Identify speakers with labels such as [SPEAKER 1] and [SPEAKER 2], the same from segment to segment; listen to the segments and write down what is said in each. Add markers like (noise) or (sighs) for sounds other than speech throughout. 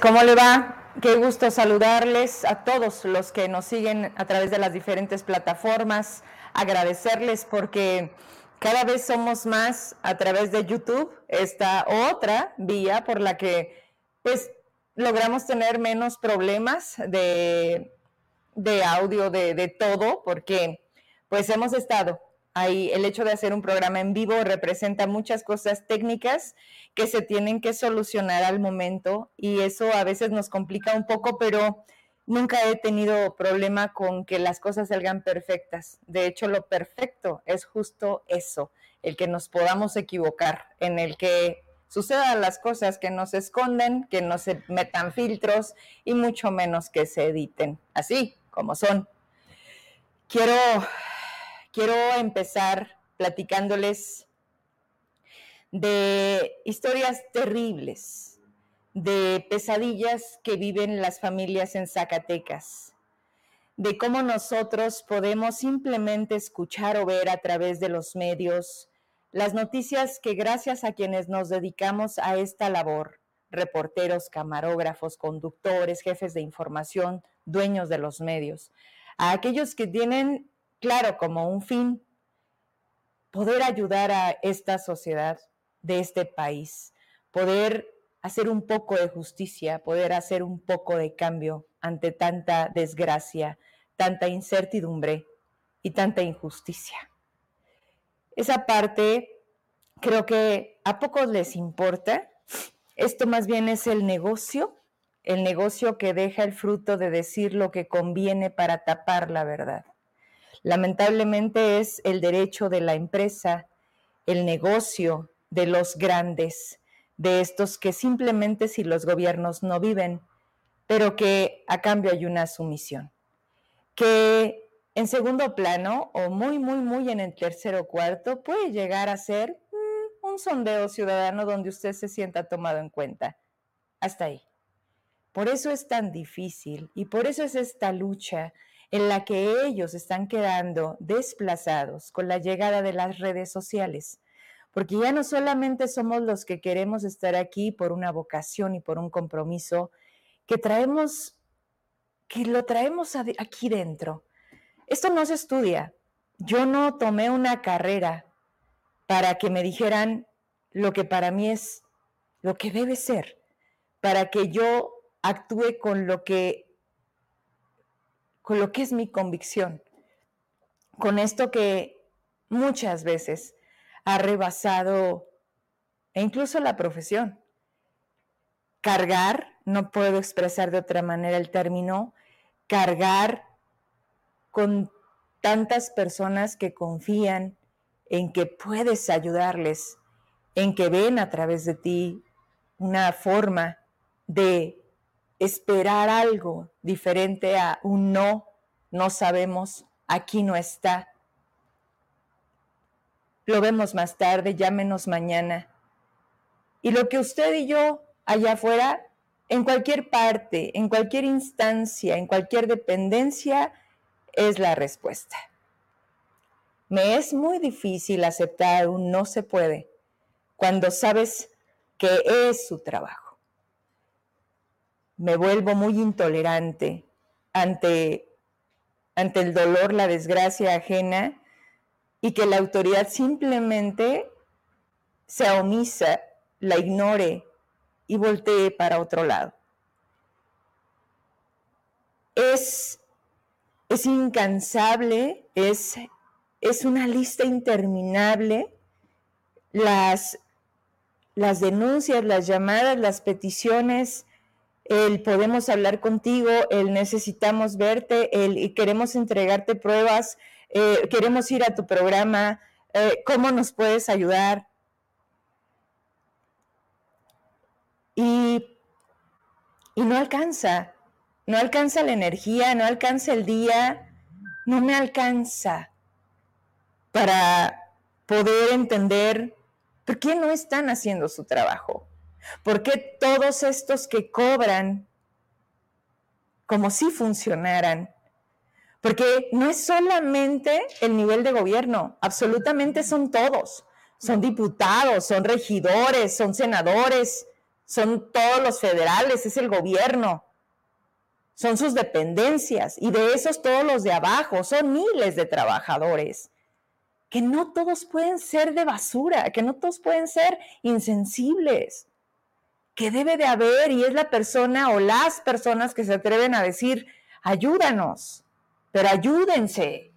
[SPEAKER 1] ¿cómo le va? Qué gusto saludarles a todos los que nos siguen a través de las diferentes plataformas, agradecerles porque cada vez somos más a través de YouTube, esta otra vía por la que pues logramos tener menos problemas de, de audio, de, de todo, porque pues hemos estado ahí. El hecho de hacer un programa en vivo representa muchas cosas técnicas que se tienen que solucionar al momento y eso a veces nos complica un poco, pero nunca he tenido problema con que las cosas salgan perfectas. De hecho, lo perfecto es justo eso, el que nos podamos equivocar, en el que sucedan las cosas que nos esconden, que no se metan filtros y mucho menos que se editen, así como son. Quiero, quiero empezar platicándoles de historias terribles, de pesadillas que viven las familias en Zacatecas, de cómo nosotros podemos simplemente escuchar o ver a través de los medios las noticias que gracias a quienes nos dedicamos a esta labor, reporteros, camarógrafos, conductores, jefes de información, dueños de los medios, a aquellos que tienen, claro, como un fin, poder ayudar a esta sociedad, de este país, poder hacer un poco de justicia, poder hacer un poco de cambio ante tanta desgracia, tanta incertidumbre y tanta injusticia. Esa parte creo que a pocos les importa. Esto más bien es el negocio, el negocio que deja el fruto de decir lo que conviene para tapar la verdad. Lamentablemente es el derecho de la empresa, el negocio, de los grandes, de estos que simplemente si los gobiernos no viven, pero que a cambio hay una sumisión. Que en segundo plano o muy, muy, muy en el tercero cuarto puede llegar a ser mm, un sondeo ciudadano donde usted se sienta tomado en cuenta. Hasta ahí. Por eso es tan difícil y por eso es esta lucha en la que ellos están quedando desplazados con la llegada de las redes sociales porque ya no solamente somos los que queremos estar aquí por una vocación y por un compromiso, que traemos, que lo traemos aquí dentro. Esto no se estudia. Yo no tomé una carrera para que me dijeran lo que para mí es lo que debe ser, para que yo actúe con lo que con lo que es mi convicción, con esto que muchas veces ha rebasado e incluso la profesión. Cargar, no puedo expresar de otra manera el término, cargar con tantas personas que confían en que puedes ayudarles, en que ven a través de ti una forma de esperar algo diferente a un no, no sabemos, aquí no está, lo vemos más tarde, llámenos mañana. Y lo que usted y yo allá afuera, en cualquier parte, en cualquier instancia, en cualquier dependencia, es la respuesta. Me es muy difícil aceptar un no se puede cuando sabes que es su trabajo. Me vuelvo muy intolerante ante, ante el dolor, la desgracia ajena y que la autoridad simplemente se omisa, la ignore y voltee para otro lado. Es, es incansable, es, es una lista interminable las, las denuncias, las llamadas, las peticiones, el podemos hablar contigo, el necesitamos verte, el queremos entregarte pruebas, eh, queremos ir a tu programa, eh, ¿cómo nos puedes ayudar? Y, y no alcanza, no alcanza la energía, no alcanza el día, no me alcanza para poder entender por qué no están haciendo su trabajo, por qué todos estos que cobran como si funcionaran, porque no es solamente el nivel de gobierno, absolutamente son todos. Son diputados, son regidores, son senadores, son todos los federales, es el gobierno, son sus dependencias y de esos todos los de abajo, son miles de trabajadores, que no todos pueden ser de basura, que no todos pueden ser insensibles, que debe de haber y es la persona o las personas que se atreven a decir, ayúdanos, pero ayúdense.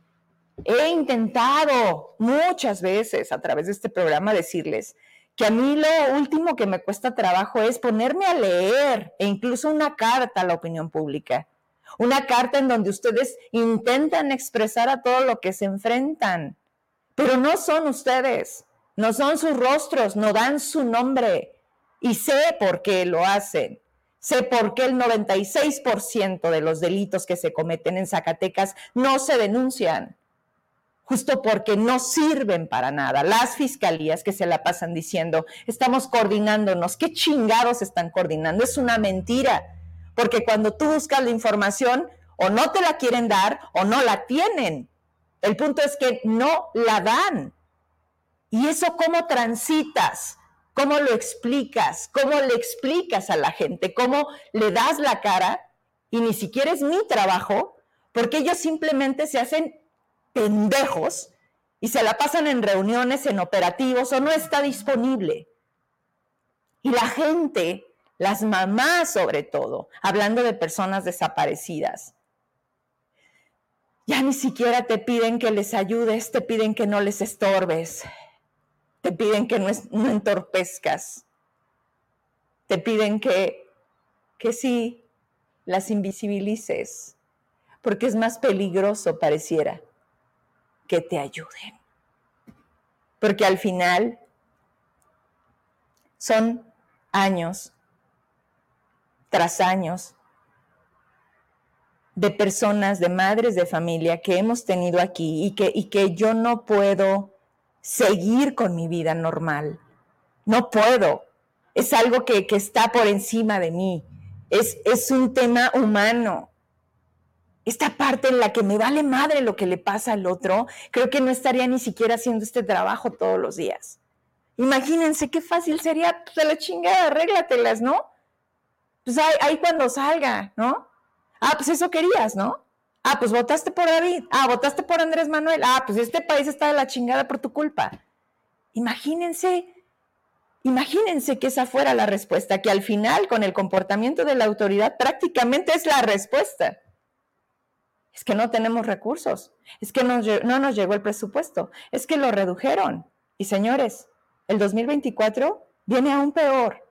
[SPEAKER 1] He intentado muchas veces a través de este programa decirles que a mí lo último que me cuesta trabajo es ponerme a leer e incluso una carta a la opinión pública. Una carta en donde ustedes intentan expresar a todo lo que se enfrentan, pero no son ustedes, no son sus rostros, no dan su nombre. Y sé por qué lo hacen. Sé por qué el 96% de los delitos que se cometen en Zacatecas no se denuncian justo porque no sirven para nada. Las fiscalías que se la pasan diciendo, estamos coordinándonos, ¿qué chingados están coordinando? Es una mentira, porque cuando tú buscas la información, o no te la quieren dar o no la tienen. El punto es que no la dan. ¿Y eso cómo transitas? ¿Cómo lo explicas? ¿Cómo le explicas a la gente? ¿Cómo le das la cara? Y ni siquiera es mi trabajo, porque ellos simplemente se hacen pendejos y se la pasan en reuniones, en operativos o no está disponible. Y la gente, las mamás sobre todo, hablando de personas desaparecidas, ya ni siquiera te piden que les ayudes, te piden que no les estorbes, te piden que no, entorpezcas, te piden que, que sí las invisibilices, porque es más peligroso pareciera que te ayuden. Porque al final son años tras años de personas, de madres de familia que hemos tenido aquí y que, y que yo no puedo seguir con mi vida normal. No puedo. Es algo que, que está por encima de mí. Es, es un tema humano esta parte en la que me vale madre lo que le pasa al otro, creo que no estaría ni siquiera haciendo este trabajo todos los días. Imagínense qué fácil sería, pues la chingada, arréglatelas, ¿no? Pues ahí, cuando salga, ¿no? Ah, pues eso querías, ¿no? Ah, pues votaste por David. Ah, votaste por Andrés Manuel. Ah, pues este país está de la chingada por tu culpa. Imagínense, imagínense que esa fuera la respuesta, que al final con el comportamiento de la autoridad prácticamente es la respuesta es que no tenemos recursos, es que no, no nos llegó el presupuesto, es que lo redujeron. Y señores, el 2024 viene aún peor.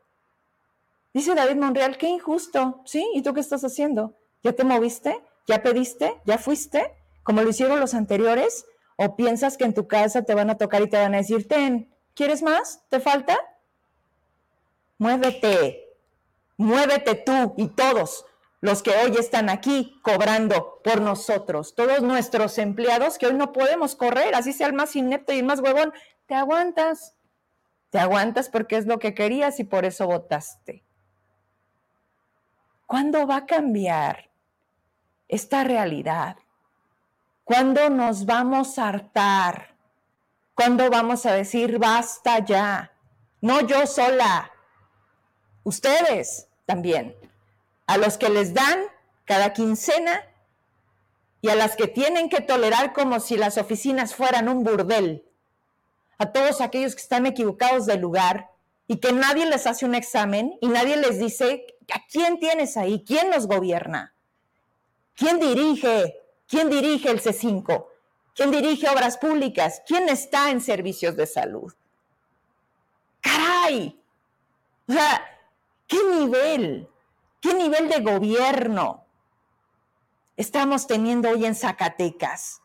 [SPEAKER 1] Dice David Monreal, qué injusto, ¿sí? ¿Y tú qué estás haciendo? ¿Ya te moviste? ¿Ya pediste? ¿Ya fuiste? Como lo hicieron los anteriores? ¿O piensas que en tu casa te van a tocar y te van a decir, ten, ¿quieres más? ¿Te falta? Muévete, muévete tú y todos, los que hoy están aquí cobrando por nosotros, todos nuestros empleados que hoy no podemos correr, así sea el más inepto y el más huevón, te aguantas, te aguantas porque es lo que querías y por eso votaste. ¿Cuándo va a cambiar esta realidad? ¿Cuándo nos vamos a hartar? ¿Cuándo vamos a decir basta ya? No yo sola, ustedes también a los que les dan cada quincena y a las que tienen que tolerar como si las oficinas fueran un burdel, a todos aquellos que están equivocados del lugar y que nadie les hace un examen y nadie les dice a quién tienes ahí, quién nos gobierna, quién dirige, quién dirige el C5, quién dirige obras públicas, quién está en servicios de salud. Caray, o sea, ¿qué nivel? ¿Qué nivel de gobierno estamos teniendo hoy en Zacatecas?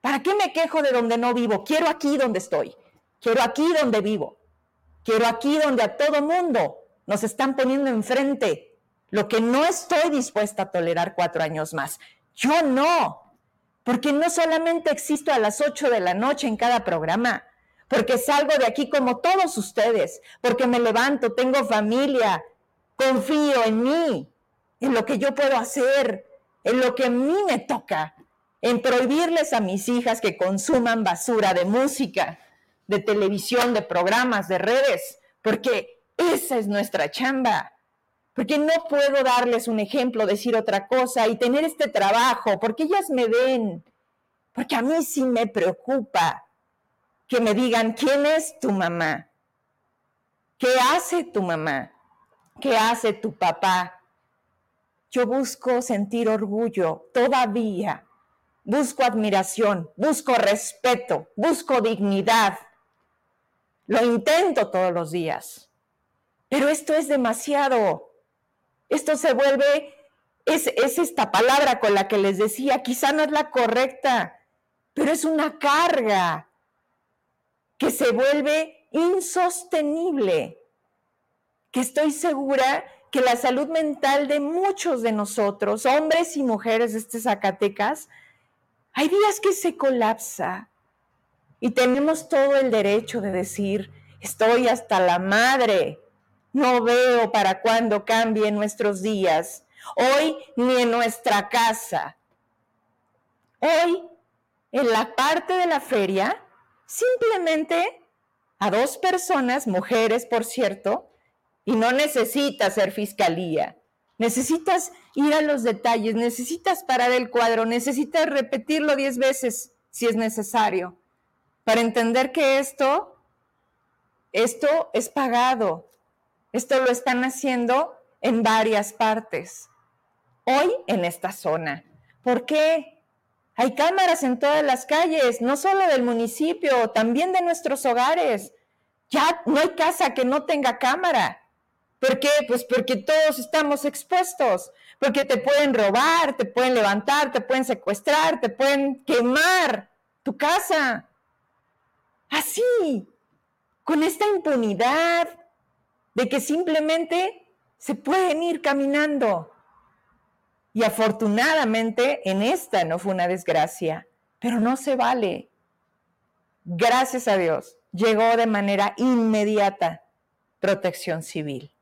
[SPEAKER 1] ¿Para qué me quejo de donde no vivo? Quiero aquí donde estoy. Quiero aquí donde vivo. Quiero aquí donde a todo mundo nos están poniendo enfrente lo que no estoy dispuesta a tolerar cuatro años más. Yo no, porque no solamente existo a las ocho de la noche en cada programa, porque salgo de aquí como todos ustedes, porque me levanto, tengo familia, confío en mí, en lo que yo puedo hacer, en lo que a mí me toca, en prohibirles a mis hijas que consuman basura de música, de televisión, de programas, de redes, porque Esa es nuestra chamba. Porque no puedo darles un ejemplo, decir otra cosa y tener este trabajo, porque ellas me ven. Porque a mí sí me preocupa que me digan, ¿quién es tu mamá? ¿Qué hace tu mamá? ¿Qué hace tu papá? Yo busco sentir orgullo todavía. Busco admiración, busco respeto, busco dignidad. Lo intento todos los días. Pero esto es demasiado. Esto se vuelve, es, es esta palabra con la que les decía, quizá no es la correcta, pero es una carga que se vuelve insostenible, que estoy segura que la salud mental de muchos de nosotros, hombres y mujeres de este Zacatecas, hay días que se colapsa y tenemos todo el derecho de decir, estoy hasta la madre no veo para cuándo cambien nuestros días, hoy ni en nuestra casa. Hoy, en la parte de la feria, simplemente a dos personas, mujeres por cierto, y no necesitas ser fiscalía, necesitas ir a los detalles, necesitas parar el cuadro, necesitas repetirlo diez veces si es necesario, para entender que esto, esto es pagado, esto lo están haciendo en varias partes. Hoy en esta zona. ¿Por qué? Hay cámaras en todas las calles, no solo del municipio, también de nuestros hogares. Ya no hay casa que no tenga cámara. ¿Por qué? Pues porque todos estamos expuestos, porque te pueden robar, te pueden levantar, te pueden secuestrar, te pueden quemar tu casa. Así, con esta impunidad, de que simplemente se pueden ir caminando. Y afortunadamente en esta no fue una desgracia, pero no se vale. Gracias a Dios, llegó de manera inmediata protección civil.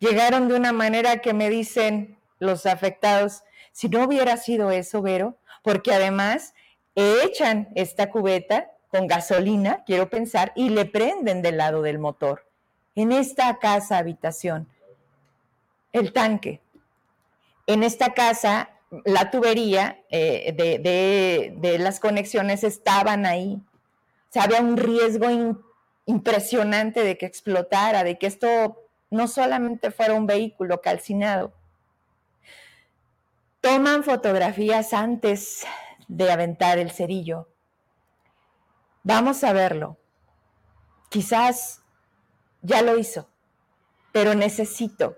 [SPEAKER 1] Llegaron de una manera que me dicen los afectados, si no hubiera sido eso, Vero, porque además echan esta cubeta con gasolina, quiero pensar, y le prenden del lado del motor en esta casa habitación, el tanque. En esta casa, la tubería eh, de, las conexiones estaban ahí. O sea, había un riesgo impresionante de que explotara, de que esto no solamente fuera un vehículo calcinado. Toman fotografías antes de aventar el cerillo. Vamos a verlo. Quizás ya lo hizo, pero necesito,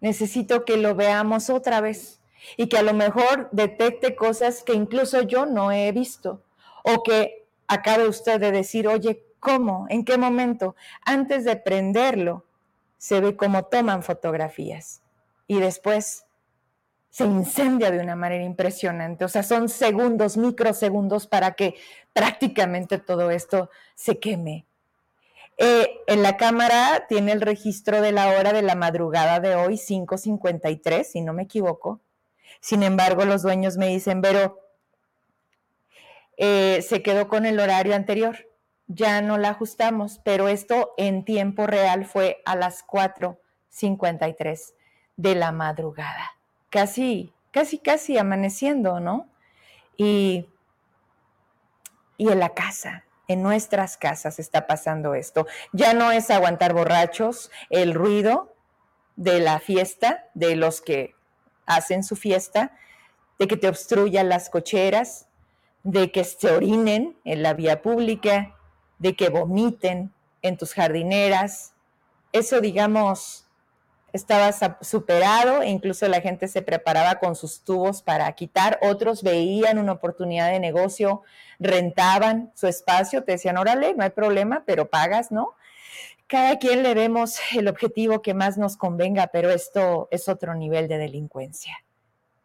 [SPEAKER 1] necesito que lo veamos otra vez y que a lo mejor detecte cosas que incluso yo no he visto o que acabe usted de decir, oye, ¿cómo? ¿En qué momento? Antes de prenderlo, se ve cómo toman fotografías y después se incendia de una manera impresionante. O sea, son segundos, microsegundos para que prácticamente todo esto se queme. Eh, en la cámara tiene el registro de la hora de la madrugada de hoy, 5.53, si no me equivoco. Sin embargo, los dueños me dicen, pero eh, se quedó con el horario anterior, ya no la ajustamos, pero esto en tiempo real fue a las 4.53 de la madrugada, casi, casi, casi amaneciendo, ¿no? Y, y en la casa, en nuestras casas está pasando esto. Ya no es aguantar borrachos, el ruido de la fiesta, de los que hacen su fiesta, de que te obstruyan las cocheras, de que se orinen en la vía pública, de que vomiten en tus jardineras. Eso, digamos, estaba superado e incluso la gente se preparaba con sus tubos para quitar, otros veían una oportunidad de negocio, rentaban su espacio, te decían, órale, no hay problema, pero pagas, ¿no? Cada quien le vemos el objetivo que más nos convenga, pero esto es otro nivel de delincuencia.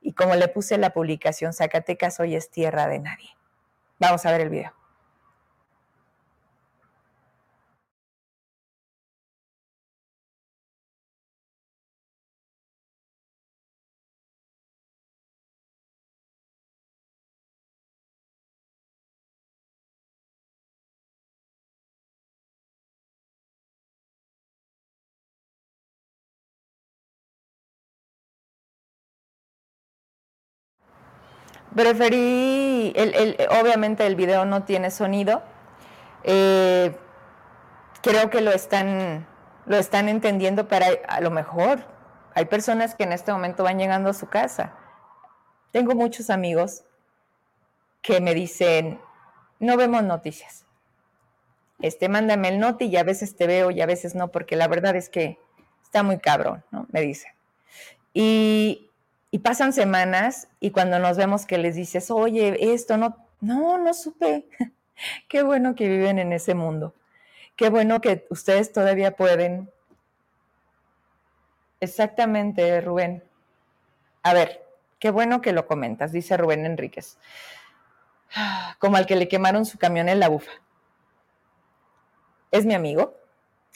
[SPEAKER 1] Y como le puse en la publicación, Zacatecas hoy es tierra de nadie. Vamos a ver el video. Preferí, el, obviamente el video no tiene sonido. Eh, creo que lo están, lo están entendiendo, pero a lo mejor hay personas que en este momento van llegando a su casa. Tengo muchos amigos que me dicen, no vemos noticias. Este, mándame el noti y a veces te veo y a veces no, porque la verdad es que está muy cabrón, ¿no? Me dicen. Y, y pasan semanas y cuando nos vemos que les dices, oye, esto no, no, no supe. (laughs) Qué bueno que viven en ese mundo. Qué bueno que ustedes todavía pueden. Exactamente, Rubén. A ver, qué bueno que lo comentas, dice Rubén Enríquez. (sighs) Como al que le quemaron su camión en la bufa. Es mi amigo,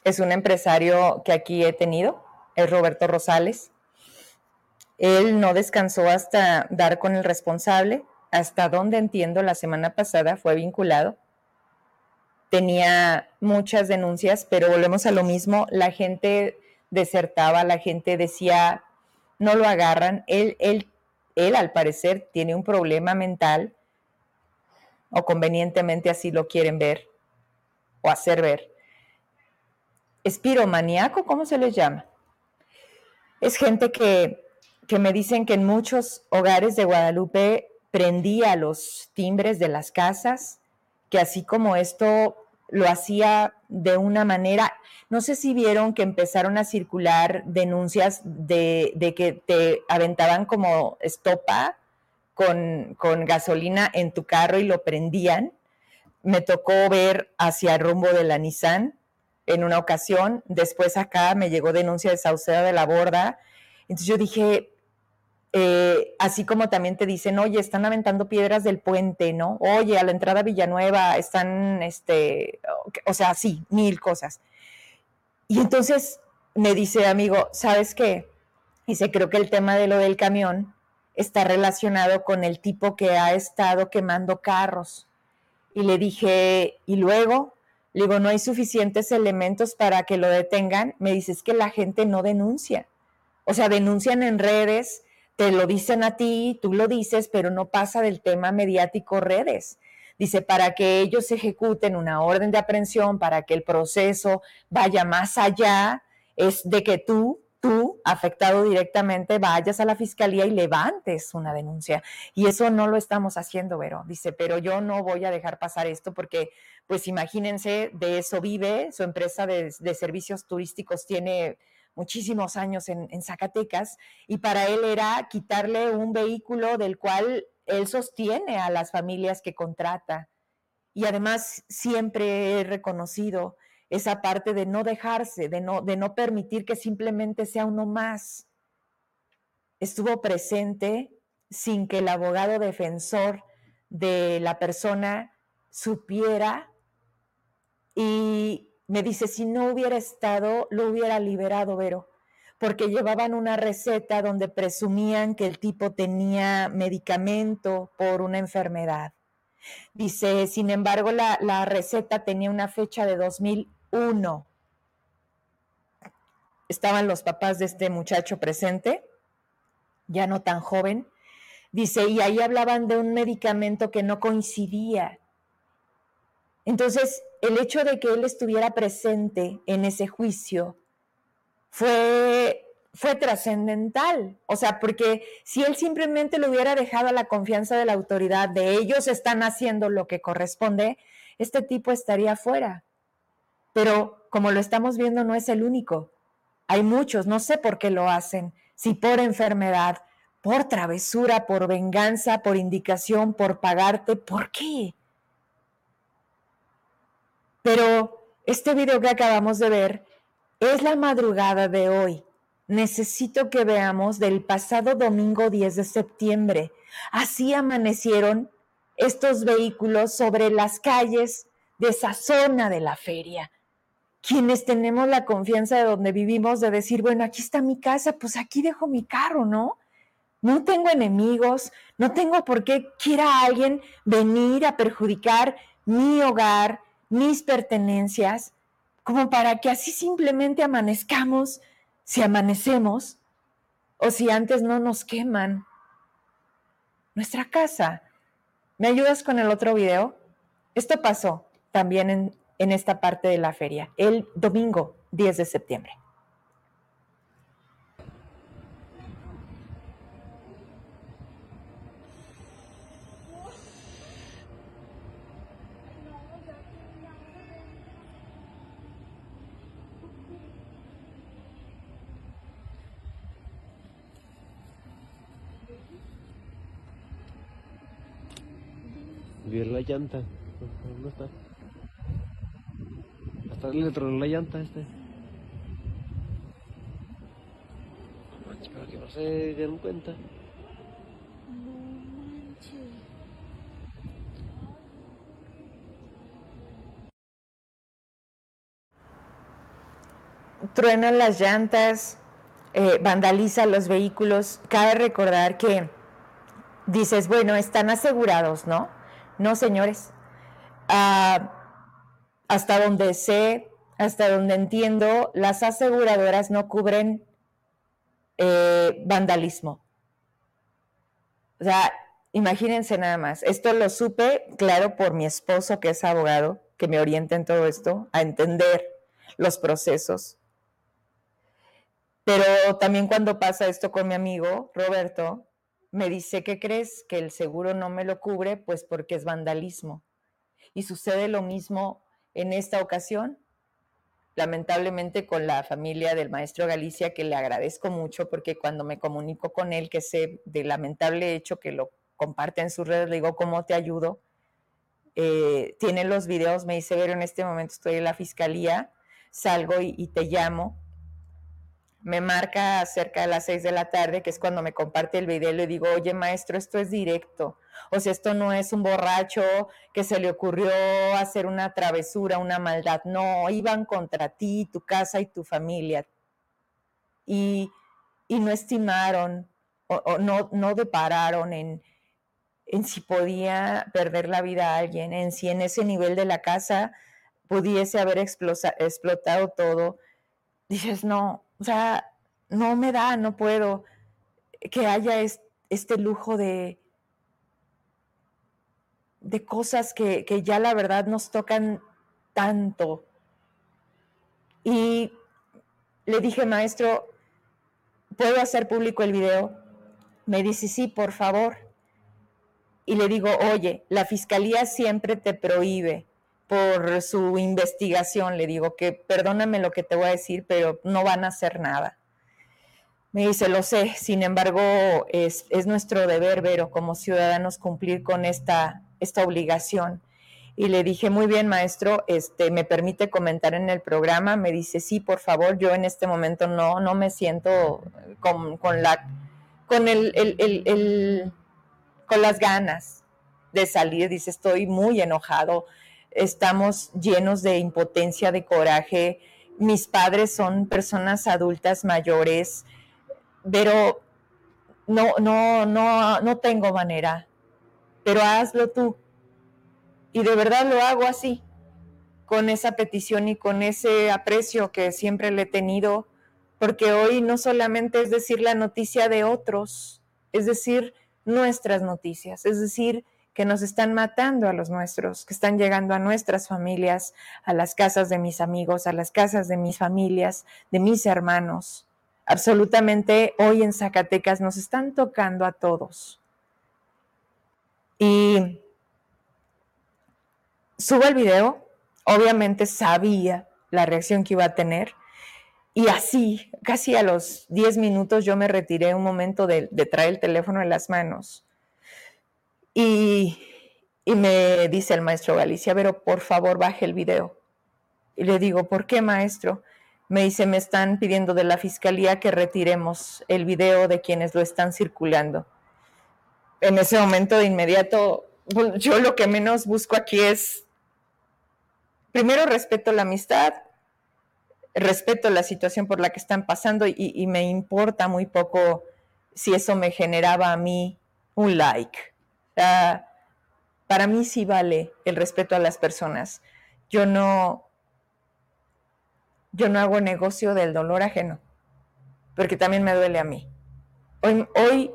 [SPEAKER 1] es un empresario que aquí he tenido, es Roberto Rosales. Él no descansó hasta dar con el responsable, hasta donde entiendo la semana pasada fue vinculado. Tenía muchas denuncias, pero volvemos a lo mismo, la gente desertaba, la gente decía, no lo agarran. Él, él, él al parecer tiene un problema mental, o convenientemente así lo quieren ver, o hacer ver. Espiromaníaco, ¿cómo se les llama? Es gente que que me dicen que en muchos hogares de Guadalupe prendía los timbres de las casas, que así como esto lo hacía de una manera, no sé si vieron que empezaron a circular denuncias de, que te aventaban como estopa con, con, gasolina en tu carro y lo prendían. Me tocó ver hacia el rumbo de la Nissan en una ocasión, después acá me llegó denuncia de Sauceda de la Borda, entonces yo dije, eh, así como también te dicen, oye, están aventando piedras del puente, ¿no? Oye, a la entrada a Villanueva están, este, o sea, sí, mil cosas. Y entonces me dice, amigo, ¿sabes qué? Dice, creo que el tema de lo del camión está relacionado con el tipo que ha estado quemando carros. Y le dije, ¿y luego? Le digo, no hay suficientes elementos para que lo detengan. Me dice, es que la gente no denuncia. O sea, denuncian en redes, te lo dicen a ti, tú lo dices, pero no pasa del tema mediático redes. Dice, para que ellos ejecuten una orden de aprehensión, para que el proceso vaya más allá, es de que tú, tú, afectado directamente, vayas a la fiscalía y levantes una denuncia. Y eso no lo estamos haciendo, Vero. Dice, pero yo no voy a dejar pasar esto porque, pues imagínense, de eso vive, su empresa de, de servicios turísticos tiene muchísimos años en, Zacatecas y para él era quitarle un vehículo del cual él sostiene a las familias que contrata. Y además siempre he reconocido esa parte de no dejarse, de no, de no permitir que simplemente sea uno más. Estuvo presente sin que el abogado defensor de la persona supiera y me dice, si no hubiera estado, lo hubiera liberado, Vero, porque llevaban una receta donde presumían que el tipo tenía medicamento por una enfermedad. Dice, sin embargo, la, la receta tenía una fecha de 2001. Estaban los papás de este muchacho presente, ya no tan joven. Dice, y ahí hablaban de un medicamento que no coincidía. Entonces, el hecho de que él estuviera presente en ese juicio fue, fue trascendental. O sea, porque si él simplemente lo hubiera dejado a la confianza de la autoridad, de ellos están haciendo lo que corresponde, este tipo estaría fuera. Pero como lo estamos viendo, no es el único. Hay muchos, no sé por qué lo hacen, si por enfermedad, por travesura, por venganza, por indicación, por pagarte, ¿por qué? Pero este video que acabamos de ver es la madrugada de hoy. Necesito que veamos del pasado domingo 10 de septiembre. Así amanecieron estos vehículos sobre las calles de esa zona de la feria. Quienes tenemos la confianza de donde vivimos de decir, bueno, aquí está mi casa, pues aquí dejo mi carro, ¿no? No tengo enemigos, no tengo por qué quiera alguien venir a perjudicar mi hogar, mis pertenencias, como para que así simplemente amanezcamos, si amanecemos, o si antes no nos queman. nuestra casa. ¿Me ayudas con el otro video? Esto pasó también en, en esta parte de la feria, el domingo 10 de septiembre.
[SPEAKER 2] Vi la llanta. ¿Dónde está? Hasta le tronó la llanta este. Para que no se den cuenta.
[SPEAKER 1] Truenan las llantas, eh, vandaliza los vehículos. Cabe recordar que dices, bueno, están asegurados, ¿no? No, señores. Ah, hasta donde sé, hasta donde entiendo, las aseguradoras no cubren eh, vandalismo. O sea, imagínense nada más. Esto lo supe, claro, por mi esposo, que es abogado, que me orienta en todo esto, a entender los procesos. Pero también cuando pasa esto con mi amigo Roberto, me dice, ¿qué crees? Que el seguro no me lo cubre, pues porque es vandalismo. Y sucede lo mismo en esta ocasión, lamentablemente con la familia del maestro Galicia, que le agradezco mucho porque cuando me comunico con él, que sé del lamentable hecho que lo comparte en sus redes, le digo, ¿cómo te ayudo? Eh, tiene los videos, me dice, ver, en este momento estoy en la fiscalía, salgo y te llamo me marca cerca de las seis de la tarde, que es cuando me comparte el video, le digo, oye maestro, esto es directo. O sea, esto no es un borracho que se le ocurrió hacer una travesura, una maldad. No, iban contra ti, tu casa y tu familia. Y, no estimaron o, no, no depararon en, en si podía perder la vida a alguien, en si en ese nivel de la casa pudiese haber explotado todo. Dices, no, o sea, no me da, no puedo que haya este lujo de, de cosas que, que ya la verdad nos tocan tanto. Y le dije, maestro, ¿puedo hacer público el video? Me dice, sí, por favor. Y le digo, oye, la fiscalía siempre te prohíbe por su investigación. Le digo que perdóname lo que te voy a decir, pero no van a hacer nada. Me dice, lo sé, sin embargo, es, nuestro deber, Vero, como ciudadanos, cumplir con esta, esta obligación. Y le dije, muy bien, maestro, este, ¿me permite comentar en el programa? Me dice, sí, por favor, yo en este momento no, no me siento con, la, con, el, con las ganas de salir. Dice, estoy muy enojado, estamos llenos de impotencia, de coraje. Mis padres son personas adultas mayores, pero no, no, no, no tengo manera. Pero hazlo tú. Y de verdad lo hago así, con esa petición y con ese aprecio que siempre le he tenido, porque hoy no solamente es decir la noticia de otros, es decir, nuestras noticias, es decir, que nos están matando a los nuestros, que están llegando a nuestras familias, a las casas de mis amigos, a las casas de mis familias, de mis hermanos. Absolutamente hoy en Zacatecas nos están tocando a todos. Y subo el video, obviamente sabía la reacción que iba a tener. Y así, casi a los 10 minutos, yo me retiré un momento de, de traer el teléfono en las manos y, me dice el maestro Galicia, pero por favor baje el video. Y le digo, ¿por qué maestro? Me dice, me están pidiendo de la fiscalía que retiremos el video de quienes lo están circulando. En ese momento de inmediato, yo lo que menos busco aquí es, primero respeto la amistad, respeto la situación por la que están pasando y, y me importa muy poco si eso me generaba a mí un like para mí sí vale el respeto a las personas. Yo no, yo no hago negocio del dolor ajeno, porque también me duele a mí. Hoy, hoy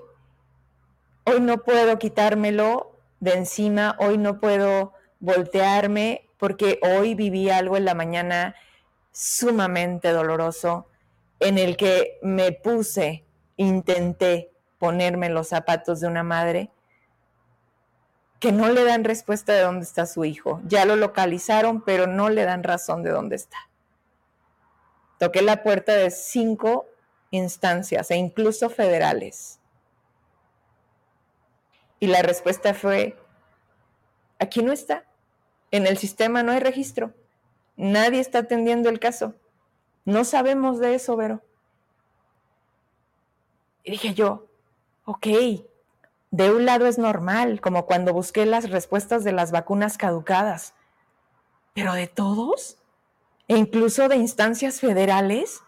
[SPEAKER 1] hoy no puedo quitármelo de encima, hoy no puedo voltearme porque hoy viví algo en la mañana sumamente doloroso en el que me puse, intenté ponerme los zapatos de una madre que no le dan respuesta de dónde está su hijo. Ya lo localizaron, pero no le dan razón de dónde está. Toqué la puerta de cinco instancias e incluso federales. Y la respuesta fue, aquí no está. En el sistema no hay registro. Nadie está atendiendo el caso. No sabemos de eso, Vero. Y dije yo, ok, de un lado es normal, como cuando busqué las respuestas de las vacunas caducadas, pero de todos, e incluso de instancias federales,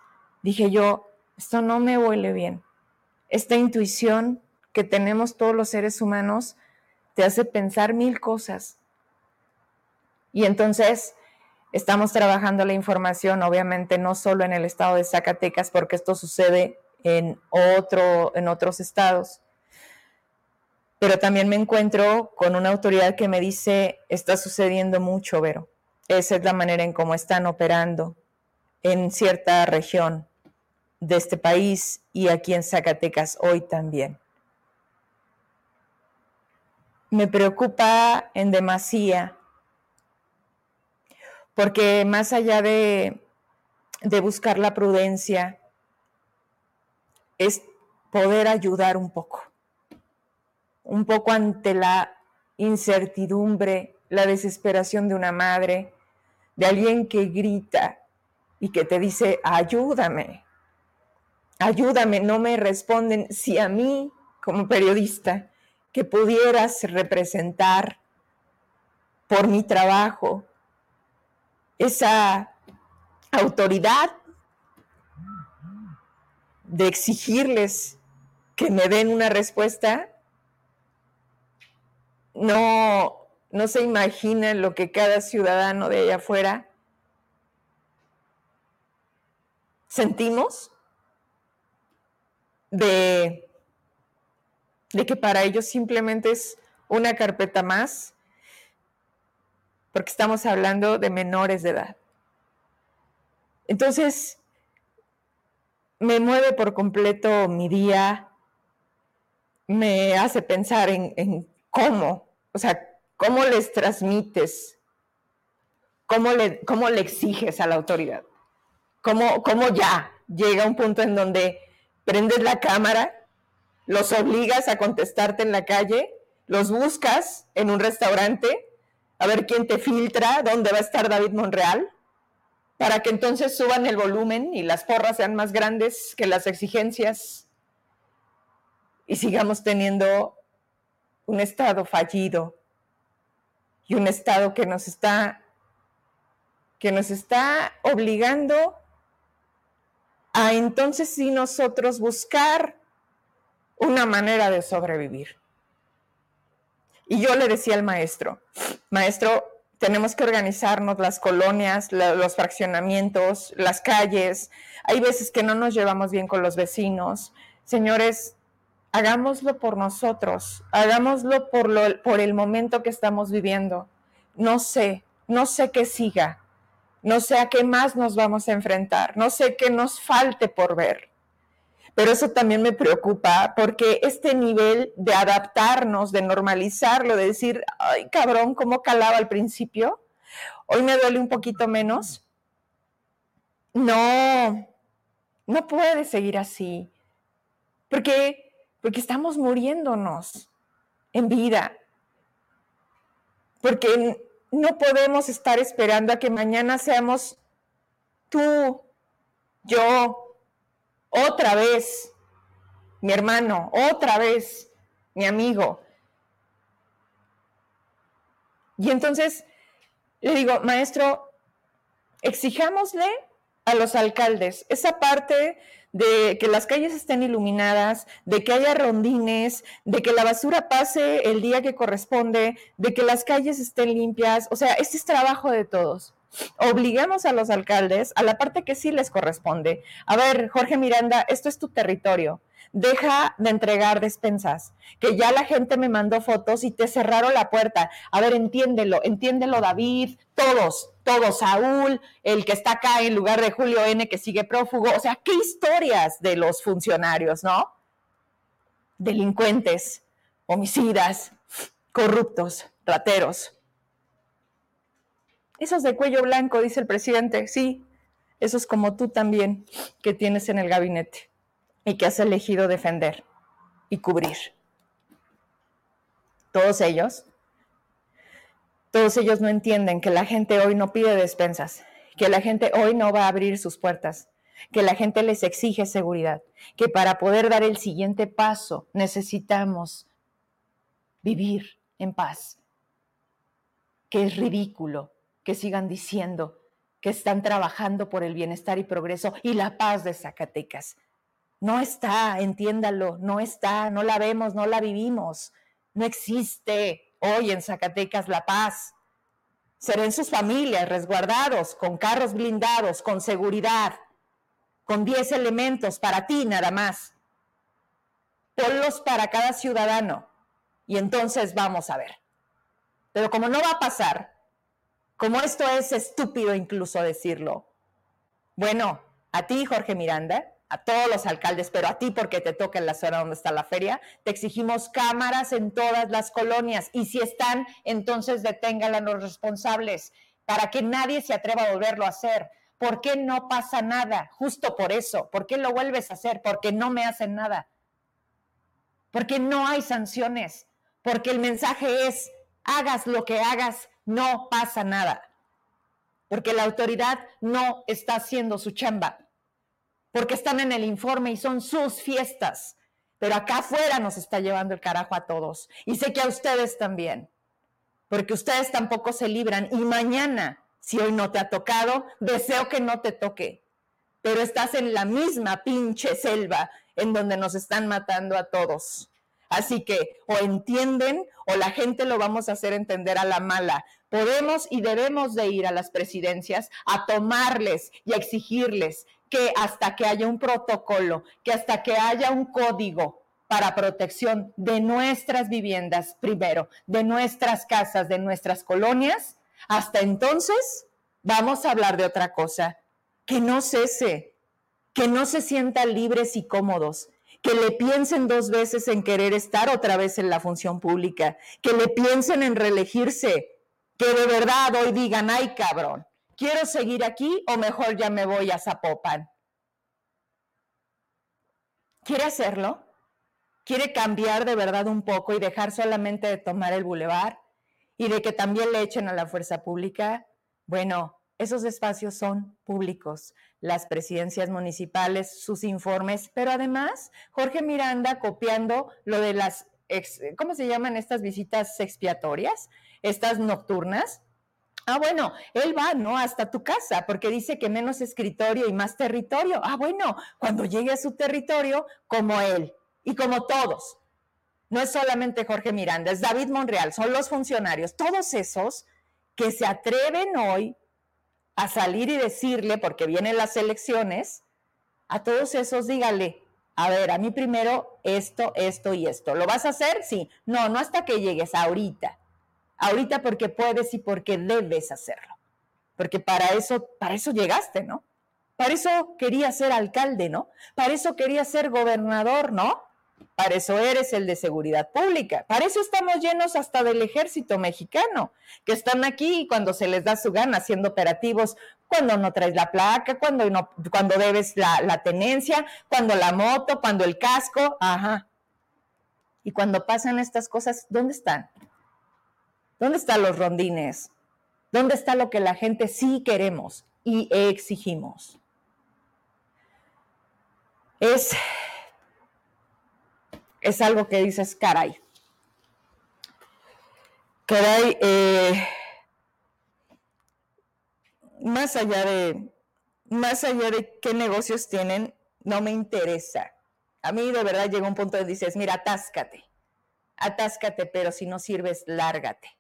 [SPEAKER 1] dije yo, esto no me huele bien. Esta intuición que tenemos todos los seres humanos te hace pensar mil cosas. Y entonces estamos trabajando la información, obviamente no solo en el estado de Zacatecas, porque esto sucede en, otro, en otros estados, pero también me encuentro con una autoridad que me dice, está sucediendo mucho, Vero. Esa es la manera en cómo están operando en cierta región de este país y aquí en Zacatecas hoy también. Me preocupa en demasía porque más allá de, de buscar la prudencia, es poder ayudar un poco, un poco ante la incertidumbre, la desesperación de una madre, de alguien que grita y que te dice, ayúdame, ayúdame, no me responden. Si a mí, como periodista, que pudieras representar por mi trabajo esa autoridad de exigirles que me den una respuesta, no, no se imaginan lo que cada ciudadano de allá afuera sentimos de, de que para ellos simplemente es una carpeta más, porque estamos hablando de menores de edad. Entonces, me mueve por completo mi día, me hace pensar en, cómo, o sea, cómo les transmites, cómo le, cómo le exiges a la autoridad, cómo, cómo ya llega un punto en donde prendes la cámara, los obligas a contestarte en la calle, los buscas en un restaurante, a ver quién te filtra, dónde va a estar David Monreal, para que entonces suban el volumen y las porras sean más grandes que las exigencias y sigamos teniendo un Estado fallido y un Estado que nos está que nos está obligando a entonces sí nosotros buscar una manera de sobrevivir. Y yo le decía al maestro, maestro, tenemos que organizarnos las colonias, los fraccionamientos, las calles. Hay veces que no nos llevamos bien con los vecinos. Señores, hagámoslo por nosotros, hagámoslo por, el momento que estamos viviendo. No sé, no sé qué siga, no sé a qué más nos vamos a enfrentar, no sé qué nos falte por ver. Pero eso también me preocupa porque este nivel de adaptarnos, de normalizarlo, de decir, ay cabrón, ¿cómo calaba al principio? Hoy me duele un poquito menos. No, no puede seguir así. Porque, porque estamos muriéndonos en vida. Porque no podemos estar esperando a que mañana seamos tú, yo, otra vez, mi hermano, otra vez, mi amigo. Y entonces le digo, maestro, exijámosle a los alcaldes esa parte de que las calles estén iluminadas, de que haya rondines, de que la basura pase el día que corresponde, de que las calles estén limpias. O sea, este es trabajo de todos obliguemos a los alcaldes a la parte que sí les corresponde. A ver, Jorge Miranda, esto es tu territorio. deja de entregar despensas, que ya la gente me mandó fotos y te cerraron la puerta. A ver, entiéndelo, entiéndelo David, todos, todos, Saúl, el que está acá en lugar de Julio N, que sigue prófugo. O sea, qué historias de los funcionarios, ¿no? Delincuentes, homicidas, corruptos, rateros. Esos de cuello blanco, dice el presidente, sí, esos como tú también que tienes en el gabinete y que has elegido defender y cubrir. Todos ellos, todos ellos no entienden que la gente hoy no pide despensas, que la gente hoy no va a abrir sus puertas, que la gente les exige seguridad, que para poder dar el siguiente paso necesitamos vivir en paz, que es ridículo que sigan diciendo que están trabajando por el bienestar y progreso y la paz de Zacatecas. No está, entiéndalo, no está, no la vemos, no la vivimos. No existe hoy en Zacatecas la paz. Serán sus familias resguardados, con carros blindados, con seguridad, con 10 elementos para ti nada más. Ponlos para cada ciudadano y entonces vamos a ver. Pero como no va a pasar, como esto es estúpido incluso decirlo, bueno, a ti, Jorge Miranda, a todos los alcaldes, pero a ti porque te toca en la zona donde está la feria, te exigimos cámaras en todas las colonias y si están, entonces deténganla los responsables para que nadie se atreva a volverlo a hacer. ¿Por qué no pasa nada? Justo por eso. ¿Por qué lo vuelves a hacer? Porque no me hacen nada. Porque no hay sanciones. Porque el mensaje es, hagas lo que hagas, no pasa nada. Porque la autoridad no está haciendo su chamba porque están en el informe y son sus fiestas. Pero acá afuera nos está llevando el carajo a todos. Y sé que a ustedes también, porque ustedes tampoco se libran. Y mañana, si hoy no te ha tocado, deseo que no te toque. Pero estás en la misma pinche selva en donde nos están matando a todos. Así que o entienden o la gente lo vamos a hacer entender a la mala. Podemos y debemos de ir a las presidencias a tomarles y a exigirles que hasta que haya un protocolo, que hasta que haya un código para protección de nuestras viviendas primero, de nuestras casas, de nuestras colonias, hasta entonces vamos a hablar de otra cosa, que no cese, que no se sientan libres y cómodos, que le piensen dos veces en querer estar otra vez en la función pública, que le piensen en reelegirse, que de verdad hoy digan, ay cabrón, ¿Quiero seguir aquí o mejor ya me voy a Zapopan? ¿Quiere hacerlo? ¿Quiere cambiar de verdad un poco y dejar solamente de tomar el bulevar y de que también le echen a la fuerza pública? Bueno, esos espacios son públicos, las presidencias municipales, sus informes, pero además Jorge Miranda copiando lo de las, ¿cómo se llaman estas visitas expiatorias? Estas nocturnas, Ah, bueno, él va, ¿no? Hasta tu casa, porque dice que menos escritorio y más territorio. Ah, bueno, cuando llegue a su territorio, como él y como todos. No es solamente Jorge Miranda, es David Monreal, son los funcionarios, todos esos que se atreven hoy a salir y decirle, porque vienen las elecciones, a todos esos dígale, a ver, a mí primero esto, esto y esto. ¿Lo vas a hacer? Sí. No, no hasta que llegues, ahorita ahorita porque puedes y porque debes hacerlo. Porque para eso, para eso llegaste, ¿no? Para eso querías ser alcalde, ¿no? Para eso querías ser gobernador, ¿no? Para eso eres el de seguridad pública. Para eso estamos llenos hasta del ejército mexicano, que están aquí cuando se les da su gana haciendo operativos, cuando no traes la placa, cuando, no, cuando debes la, la tenencia, cuando la moto, cuando el casco, ajá. Y cuando pasan estas cosas, ¿dónde están? ¿Dónde están los rondines? ¿Dónde está lo que la gente sí queremos y exigimos? Es, es algo que dices, caray. Caray, eh, más allá de, más allá de qué negocios tienen, no me interesa. A mí de verdad llega un punto de dices, mira, atáscate, atáscate, pero si no sirves, lárgate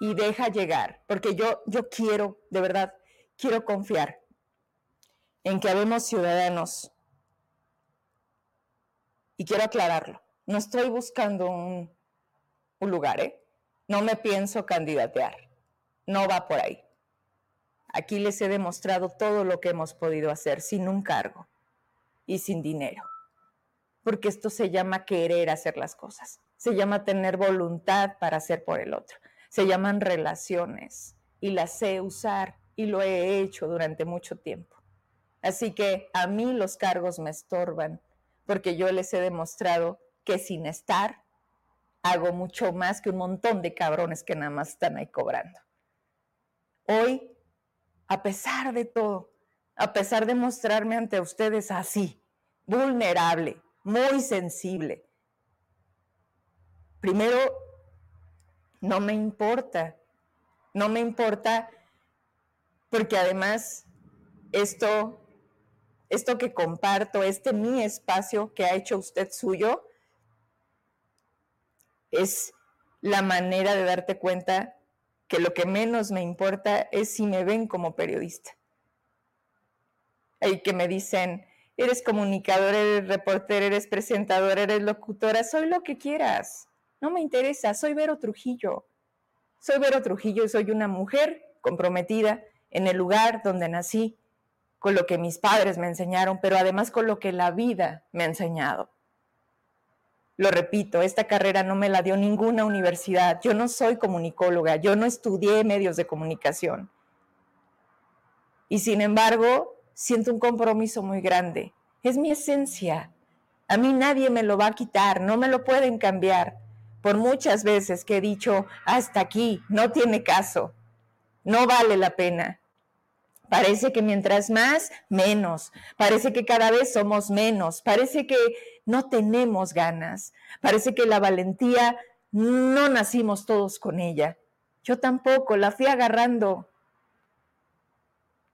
[SPEAKER 1] y deja llegar, porque yo, yo quiero, de verdad, quiero confiar en que habemos ciudadanos Y quiero aclararlo, no estoy buscando un, un lugar, ¿eh? No me pienso candidatear, no va por ahí. Aquí les he demostrado todo lo que hemos podido hacer sin un cargo y sin dinero, porque esto se llama querer hacer las cosas, se llama tener voluntad para hacer por el otro, se llaman relaciones y las sé usar y lo he hecho durante mucho tiempo. Así que a mí los cargos me estorban porque yo les he demostrado que sin estar hago mucho más que un montón de cabrones que nada más están ahí cobrando. Hoy, a pesar de todo, a pesar de mostrarme ante ustedes así, vulnerable, muy sensible, primero, no me importa, no me importa porque además esto esto que comparto, este mi espacio que ha hecho usted suyo, es la manera de darte cuenta que lo que menos me importa es si me ven como periodista. Hay que me dicen, eres comunicador, eres reportero, eres presentador, eres locutora, soy lo que quieras. No me interesa, soy Vero Trujillo. Soy Vero Trujillo y soy una mujer comprometida en el lugar donde nací, con lo que mis padres me enseñaron, pero además con lo que la vida me ha enseñado. Lo repito, esta carrera no me la dio ninguna universidad. Yo no soy comunicóloga, yo no estudié medios de comunicación. Y sin embargo, siento un compromiso muy grande. Es mi esencia. A mí nadie me lo va a quitar, no me lo pueden cambiar. Por muchas veces que he dicho, hasta aquí, no tiene caso, no vale la pena. Parece que mientras más, menos. Parece que cada vez somos menos. Parece que no tenemos ganas. Parece que la valentía no nacimos todos con ella. Yo tampoco, la fui agarrando.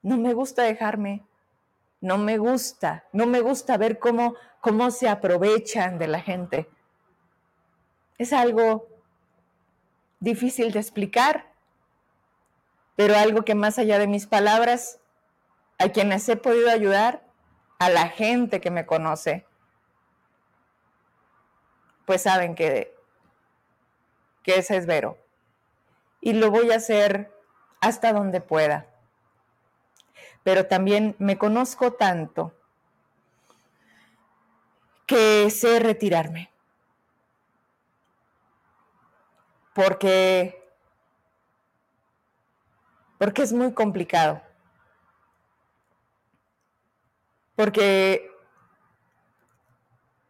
[SPEAKER 1] No me gusta dejarme. No me gusta. No me gusta ver cómo, cómo se aprovechan de la gente. Es algo difícil de explicar pero algo que más allá de mis palabras, a quienes he podido ayudar, a la gente que me conoce, pues saben que, que ese es Vero. Y lo voy a hacer hasta donde pueda. Pero también me conozco tanto que sé retirarme. Porque porque es muy complicado. Porque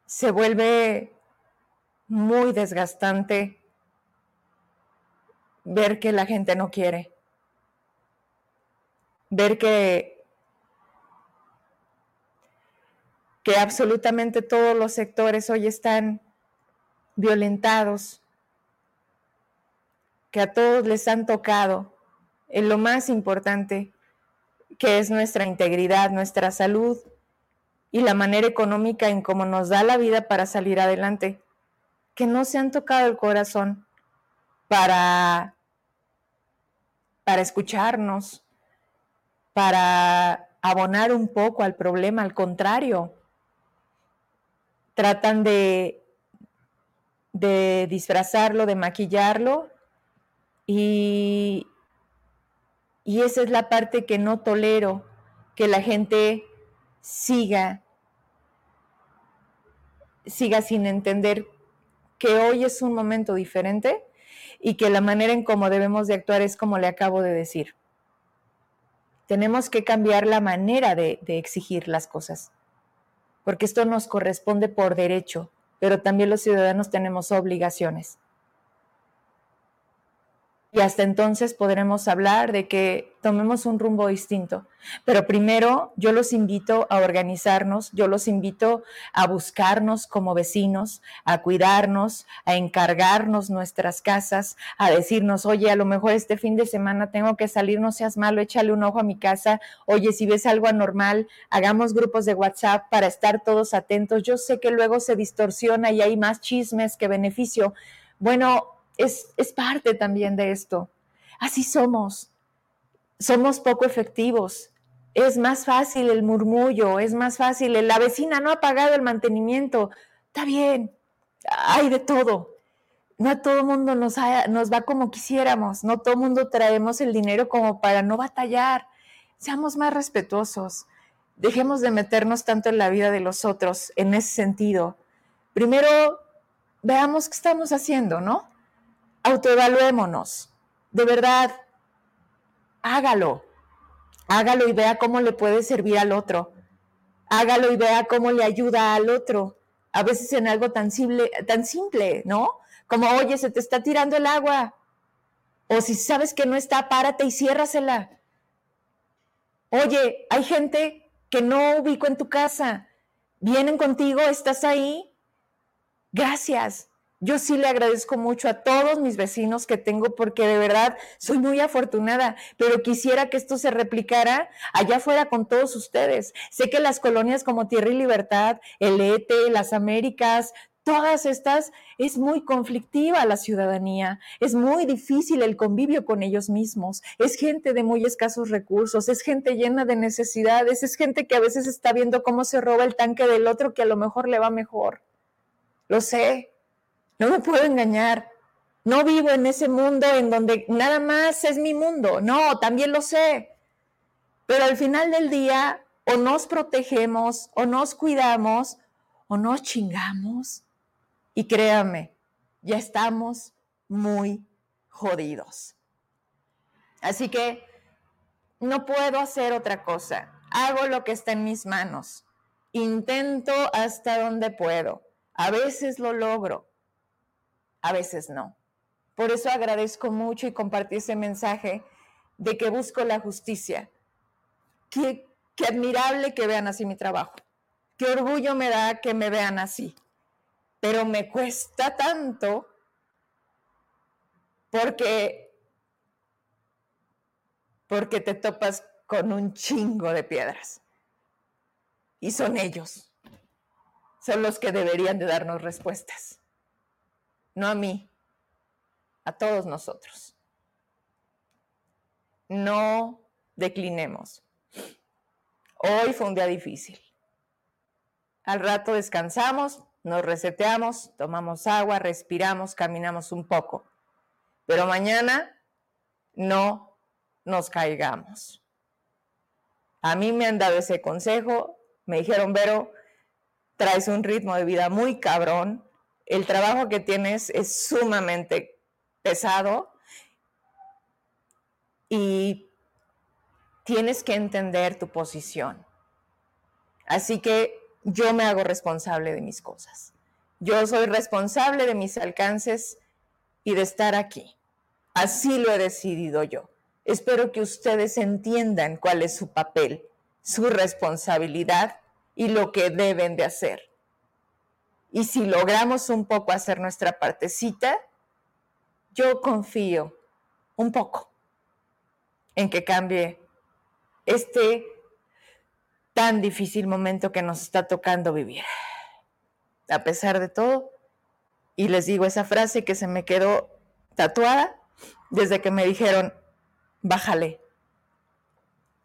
[SPEAKER 1] se vuelve muy desgastante ver que la gente no quiere, ver que, que absolutamente todos los sectores hoy están violentados, que a todos les han tocado en lo más importante, que es nuestra integridad, nuestra salud y la manera económica en cómo nos da la vida para salir adelante, que no se han tocado el corazón para, para escucharnos, para abonar un poco al problema, al contrario, tratan de, de disfrazarlo, de maquillarlo y, y esa es la parte que no tolero, que la gente siga, siga sin entender que hoy es un momento diferente y que la manera en cómo debemos de actuar es como le acabo de decir. Tenemos que cambiar la manera de, de exigir las cosas, porque esto nos corresponde por derecho, pero también los ciudadanos tenemos obligaciones y hasta entonces podremos hablar de que tomemos un rumbo distinto. Pero primero yo los invito a organizarnos, yo los invito a buscarnos como vecinos, a cuidarnos, a encargarnos nuestras casas, a decirnos, oye, a lo mejor este fin de semana tengo que salir, no seas malo, échale un ojo a mi casa, oye, si ves algo anormal, hagamos grupos de WhatsApp para estar todos atentos. Yo sé que luego se distorsiona y hay más chismes que beneficio. Bueno, es, parte también de esto. Así somos. Somos poco efectivos. Es más fácil el murmullo, es más fácil, la vecina no ha pagado el mantenimiento. Está bien, hay de todo. No a todo mundo nos, nos va como quisiéramos, no todo mundo traemos el dinero como para no batallar. Seamos más respetuosos, dejemos de meternos tanto en la vida de los otros en ese sentido. Primero, veamos qué estamos haciendo, ¿no? Autoevaluémonos. De verdad, hágalo. Hágalo y vea cómo le puede servir al otro. Hágalo y vea cómo le ayuda al otro. A veces en algo tan simple, tan simple, ¿no? Como, oye, se te está tirando el agua. O si sabes que no está, párate y ciérrasela. Oye, hay gente que no ubico en tu casa. Vienen contigo, estás ahí. Gracias. Yo sí le agradezco mucho a todos mis vecinos que tengo porque de verdad soy muy afortunada, pero quisiera que esto se replicara allá afuera con todos ustedes. Sé que las colonias como Tierra y Libertad, el ETE, las Américas, todas estas, es muy conflictiva la ciudadanía, es muy difícil el convivio con ellos mismos, es gente de muy escasos recursos, es gente llena de necesidades, es gente que a veces está viendo cómo se roba el tanque del otro que a lo mejor le va mejor. Lo sé, no me puedo engañar. No vivo en ese mundo en donde nada más es mi mundo. No, también lo sé. Pero al final del día, o nos protegemos, o nos cuidamos, o nos chingamos. Y créame, ya estamos muy jodidos. Así que no puedo hacer otra cosa. Hago lo que está en mis manos. Intento hasta donde puedo. A veces lo logro, a veces no. Por eso agradezco mucho y compartí ese mensaje de que busco la justicia. Qué, qué admirable que vean así mi trabajo. Qué orgullo me da que me vean así. Pero me cuesta tanto porque porque te topas con un chingo de piedras. Y son ellos. Son los que deberían de darnos respuestas no a mí, a todos nosotros. No declinemos. Hoy fue un día difícil. Al rato descansamos, nos reseteamos, tomamos agua, respiramos, caminamos un poco. Pero mañana no nos caigamos. A mí me han dado ese consejo, me dijeron, Vero, traes un ritmo de vida muy cabrón, el trabajo que tienes es sumamente pesado y tienes que entender tu posición. Así que yo me hago responsable de mis cosas. Yo soy responsable de mis alcances y de estar aquí. Así lo he decidido yo. Espero que ustedes entiendan cuál es su papel, su responsabilidad y lo que deben de hacer. Y si logramos un poco hacer nuestra partecita, yo confío un poco en que cambie este tan difícil momento que nos está tocando vivir. A pesar de todo, y les digo esa frase que se me quedó tatuada desde que me dijeron, bájale,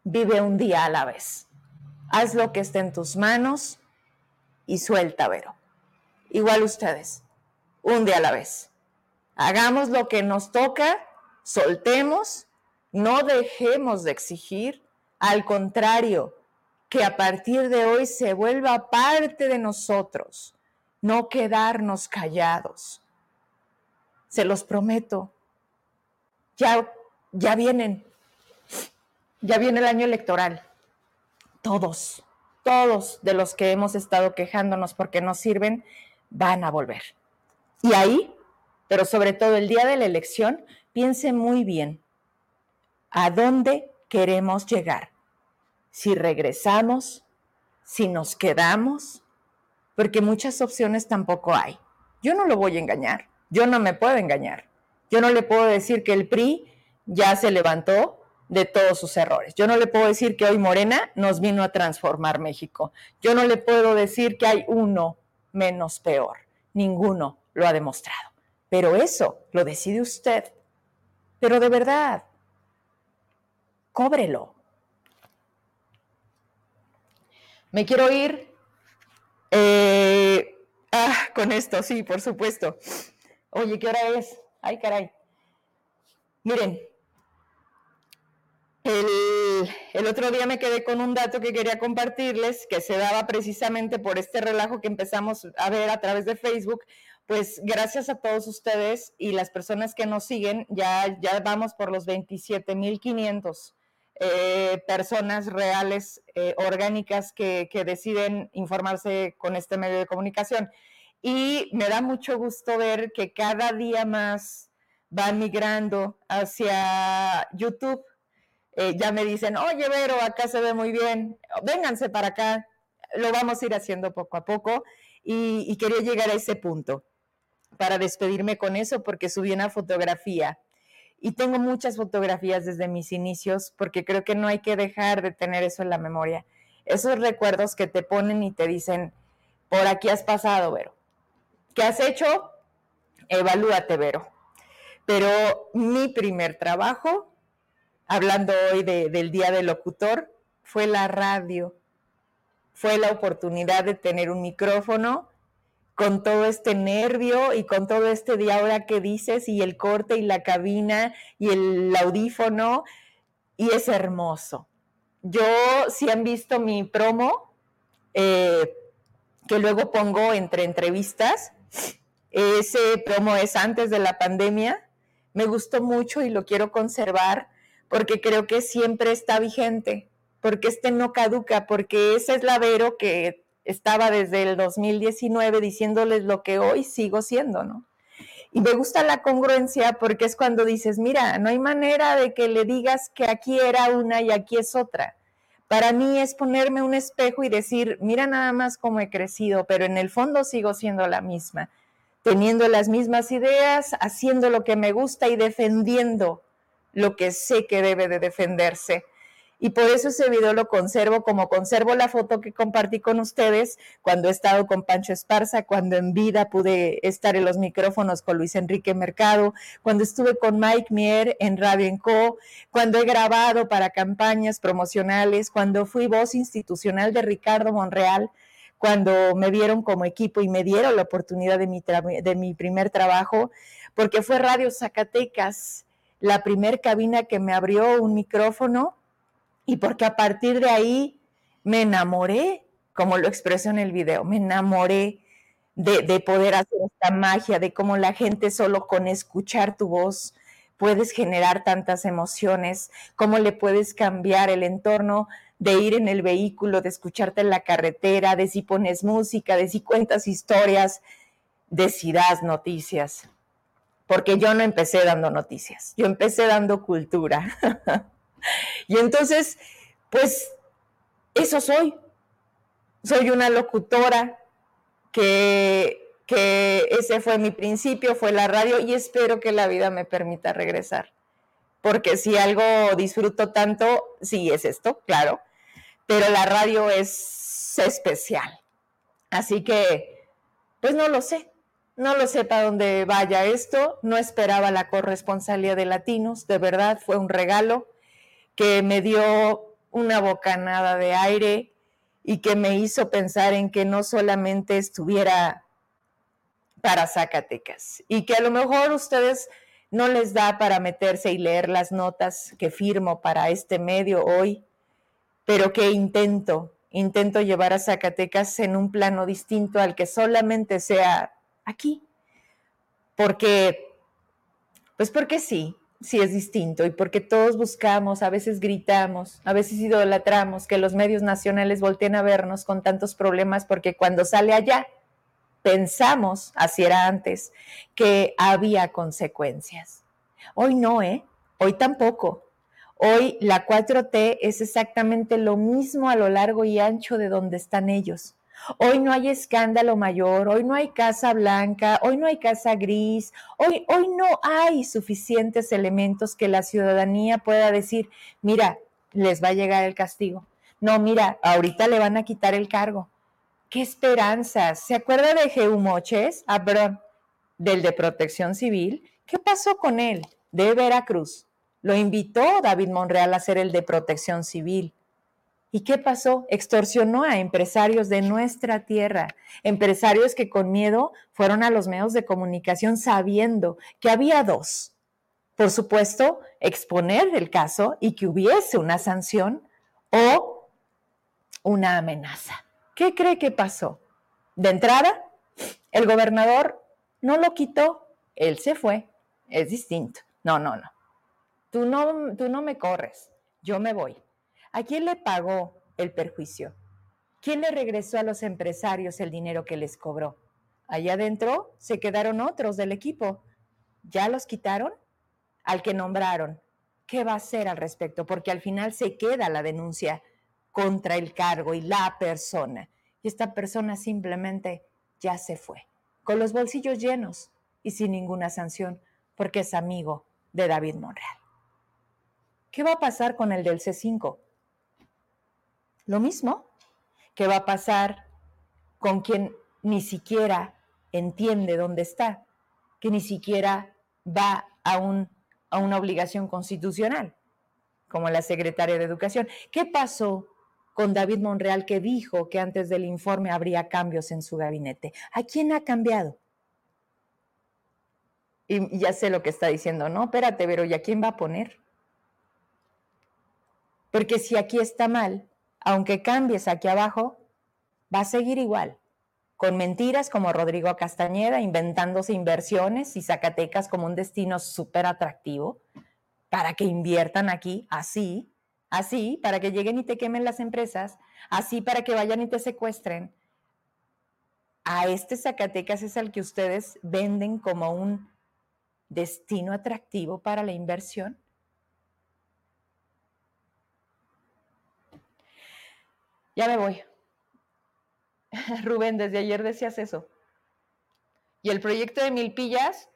[SPEAKER 1] vive un día a la vez, haz lo que esté en tus manos y suelta, Vero igual ustedes, un día a la vez. Hagamos lo que nos toca, soltemos, no dejemos de exigir, al contrario, que a partir de hoy se vuelva parte de nosotros, no quedarnos callados. Se los prometo. Ya, ya vienen, ya viene el año electoral. Todos, todos de los que hemos estado quejándonos porque no sirven, van a volver. Y ahí, pero sobre todo el día de la elección, piense muy bien a dónde queremos llegar. Si regresamos, si nos quedamos, porque muchas opciones tampoco hay. Yo no lo voy a engañar, yo no me puedo engañar. Yo no le puedo decir que el PRI ya se levantó de todos sus errores. Yo no le puedo decir que hoy Morena nos vino a transformar México. Yo no le puedo decir que hay uno menos peor. Ninguno lo ha demostrado. Pero eso lo decide usted. Pero de verdad, cóbrelo. Me quiero ir eh, Ah, con esto, sí, por supuesto. Oye, ¿qué hora es? Ay, caray. Miren, el, otro día me quedé con un dato que quería compartirles, que se daba precisamente por este relajo que empezamos a ver a través de Facebook. Pues gracias a todos ustedes y las personas que nos siguen, ya, vamos por los 27.500 eh, personas reales, eh, orgánicas, que, que deciden informarse con este medio de comunicación. Y me da mucho gusto ver que cada día más va migrando hacia YouTube eh, ya me dicen, oye, Vero, acá se ve muy bien, vénganse para acá, lo vamos a ir haciendo poco a poco y, quería llegar a ese punto para despedirme con eso porque subí una fotografía y tengo muchas fotografías desde mis inicios porque creo que no hay que dejar de tener eso en la memoria. Esos recuerdos que te ponen y te dicen, por aquí has pasado, Vero. ¿Qué has hecho? Evalúate, Vero. Pero mi primer trabajo hablando hoy del Día del Locutor, fue la radio. Fue la oportunidad de tener un micrófono con todo este nervio y con todo este día ahora que dices y el corte y la cabina y el audífono y es hermoso. Yo, si han visto mi promo, eh, que luego pongo entre entrevistas, ese promo es antes de la pandemia, me gustó mucho y lo quiero conservar porque creo que siempre está vigente, porque este no caduca, porque ese es la Vero que estaba desde el 2019 diciéndoles lo que hoy sigo siendo, ¿no? Y me gusta la congruencia porque es cuando dices, mira, no hay manera de que le digas que aquí era una y aquí es otra. Para mí es ponerme un espejo y decir, mira nada más cómo he crecido, pero en el fondo sigo siendo la misma, teniendo las mismas ideas, haciendo lo que me gusta y defendiendo lo que sé que debe de defenderse. Y por eso ese video lo conservo como conservo la foto que compartí con ustedes cuando he estado con Pancho Esparza, cuando en vida pude estar en los micrófonos con Luis Enrique Mercado, cuando estuve con Mike Mier en Radio Co, cuando he grabado para campañas promocionales, cuando fui voz institucional de Ricardo Monreal, cuando me vieron como equipo y me dieron la oportunidad de mi, de mi primer trabajo, porque fue Radio Zacatecas la primer cabina que me abrió un micrófono y porque a partir de ahí me enamoré, como lo expreso en el video, me enamoré de, poder hacer esta magia, de cómo la gente solo con escuchar tu voz puedes generar tantas emociones, cómo le puedes cambiar el entorno de ir en el vehículo, de escucharte en la carretera, de si pones música, de si cuentas historias, de si das noticias porque yo no empecé dando noticias, yo empecé dando cultura. (laughs) y entonces, pues, eso soy. Soy una locutora que, que ese fue mi principio, fue la radio y espero que la vida me permita regresar. Porque si algo disfruto tanto, sí es esto, claro, pero la radio es especial. Así que, pues no lo sé, no lo sé para dónde vaya esto, no esperaba la corresponsalía de Latinos, de verdad fue un regalo que me dio una bocanada de aire y que me hizo pensar en que no solamente estuviera para Zacatecas y que a lo mejor ustedes no les da para meterse y leer las notas que firmo para este medio hoy, pero que intento, intento llevar a Zacatecas en un plano distinto al que solamente sea aquí. Porque, pues porque sí, sí es distinto y porque todos buscamos, a veces gritamos, a veces idolatramos que los medios nacionales volteen a vernos con tantos problemas porque cuando sale allá pensamos, así era antes, que había consecuencias. Hoy no, ¿eh? Hoy tampoco. Hoy la 4T es exactamente lo mismo a lo largo y ancho de donde están ellos. Hoy no hay escándalo mayor, hoy no hay casa blanca, hoy no hay casa gris, hoy, hoy no hay suficientes elementos que la ciudadanía pueda decir, mira, les va a llegar el castigo. No, mira, ahorita le van a quitar el cargo. ¡Qué esperanzas! ¿Se acuerda de Geumoches? Ah, del de Protección Civil. ¿Qué pasó con él? De Veracruz. Lo invitó David Monreal a ser el de Protección Civil. ¿Y qué pasó? Extorsionó a empresarios de nuestra tierra, empresarios que con miedo fueron a los medios de comunicación sabiendo que había dos. Por supuesto, exponer el caso y que hubiese una sanción o una amenaza. ¿Qué cree que pasó? De entrada, el gobernador no lo quitó, él se fue. Es distinto. No, no, no. Tú no, tú no me corres, yo me voy. ¿A quién le pagó el perjuicio? ¿Quién le regresó a los empresarios el dinero que les cobró? Allá adentro se quedaron otros del equipo. ¿Ya los quitaron? Al que nombraron. ¿Qué va a hacer al respecto? Porque al final se queda la denuncia contra el cargo y la persona. Y esta persona simplemente ya se fue, con los bolsillos llenos y sin ninguna sanción, porque es amigo de David Monreal. ¿Qué va a pasar con el del C5? Lo mismo que va a pasar con quien ni siquiera entiende dónde está, que ni siquiera va a, a una obligación constitucional, como la secretaria de Educación. ¿Qué pasó con David Monreal que dijo que antes del informe habría cambios en su gabinete? ¿A quién ha cambiado? Y ya sé lo que está diciendo, no, espérate, pero ¿y a quién va a poner? Porque si aquí está mal, aunque cambies aquí abajo, va a seguir igual, con mentiras como Rodrigo Castañeda, inventándose inversiones y Zacatecas como un destino súper atractivo para que inviertan aquí, así, así, para que lleguen y te quemen las empresas, así para que vayan y te secuestren. A este Zacatecas es el que ustedes venden como un destino atractivo para la inversión. Ya me voy. (laughs) Rubén, desde ayer decías eso. Y el proyecto de Milpillas,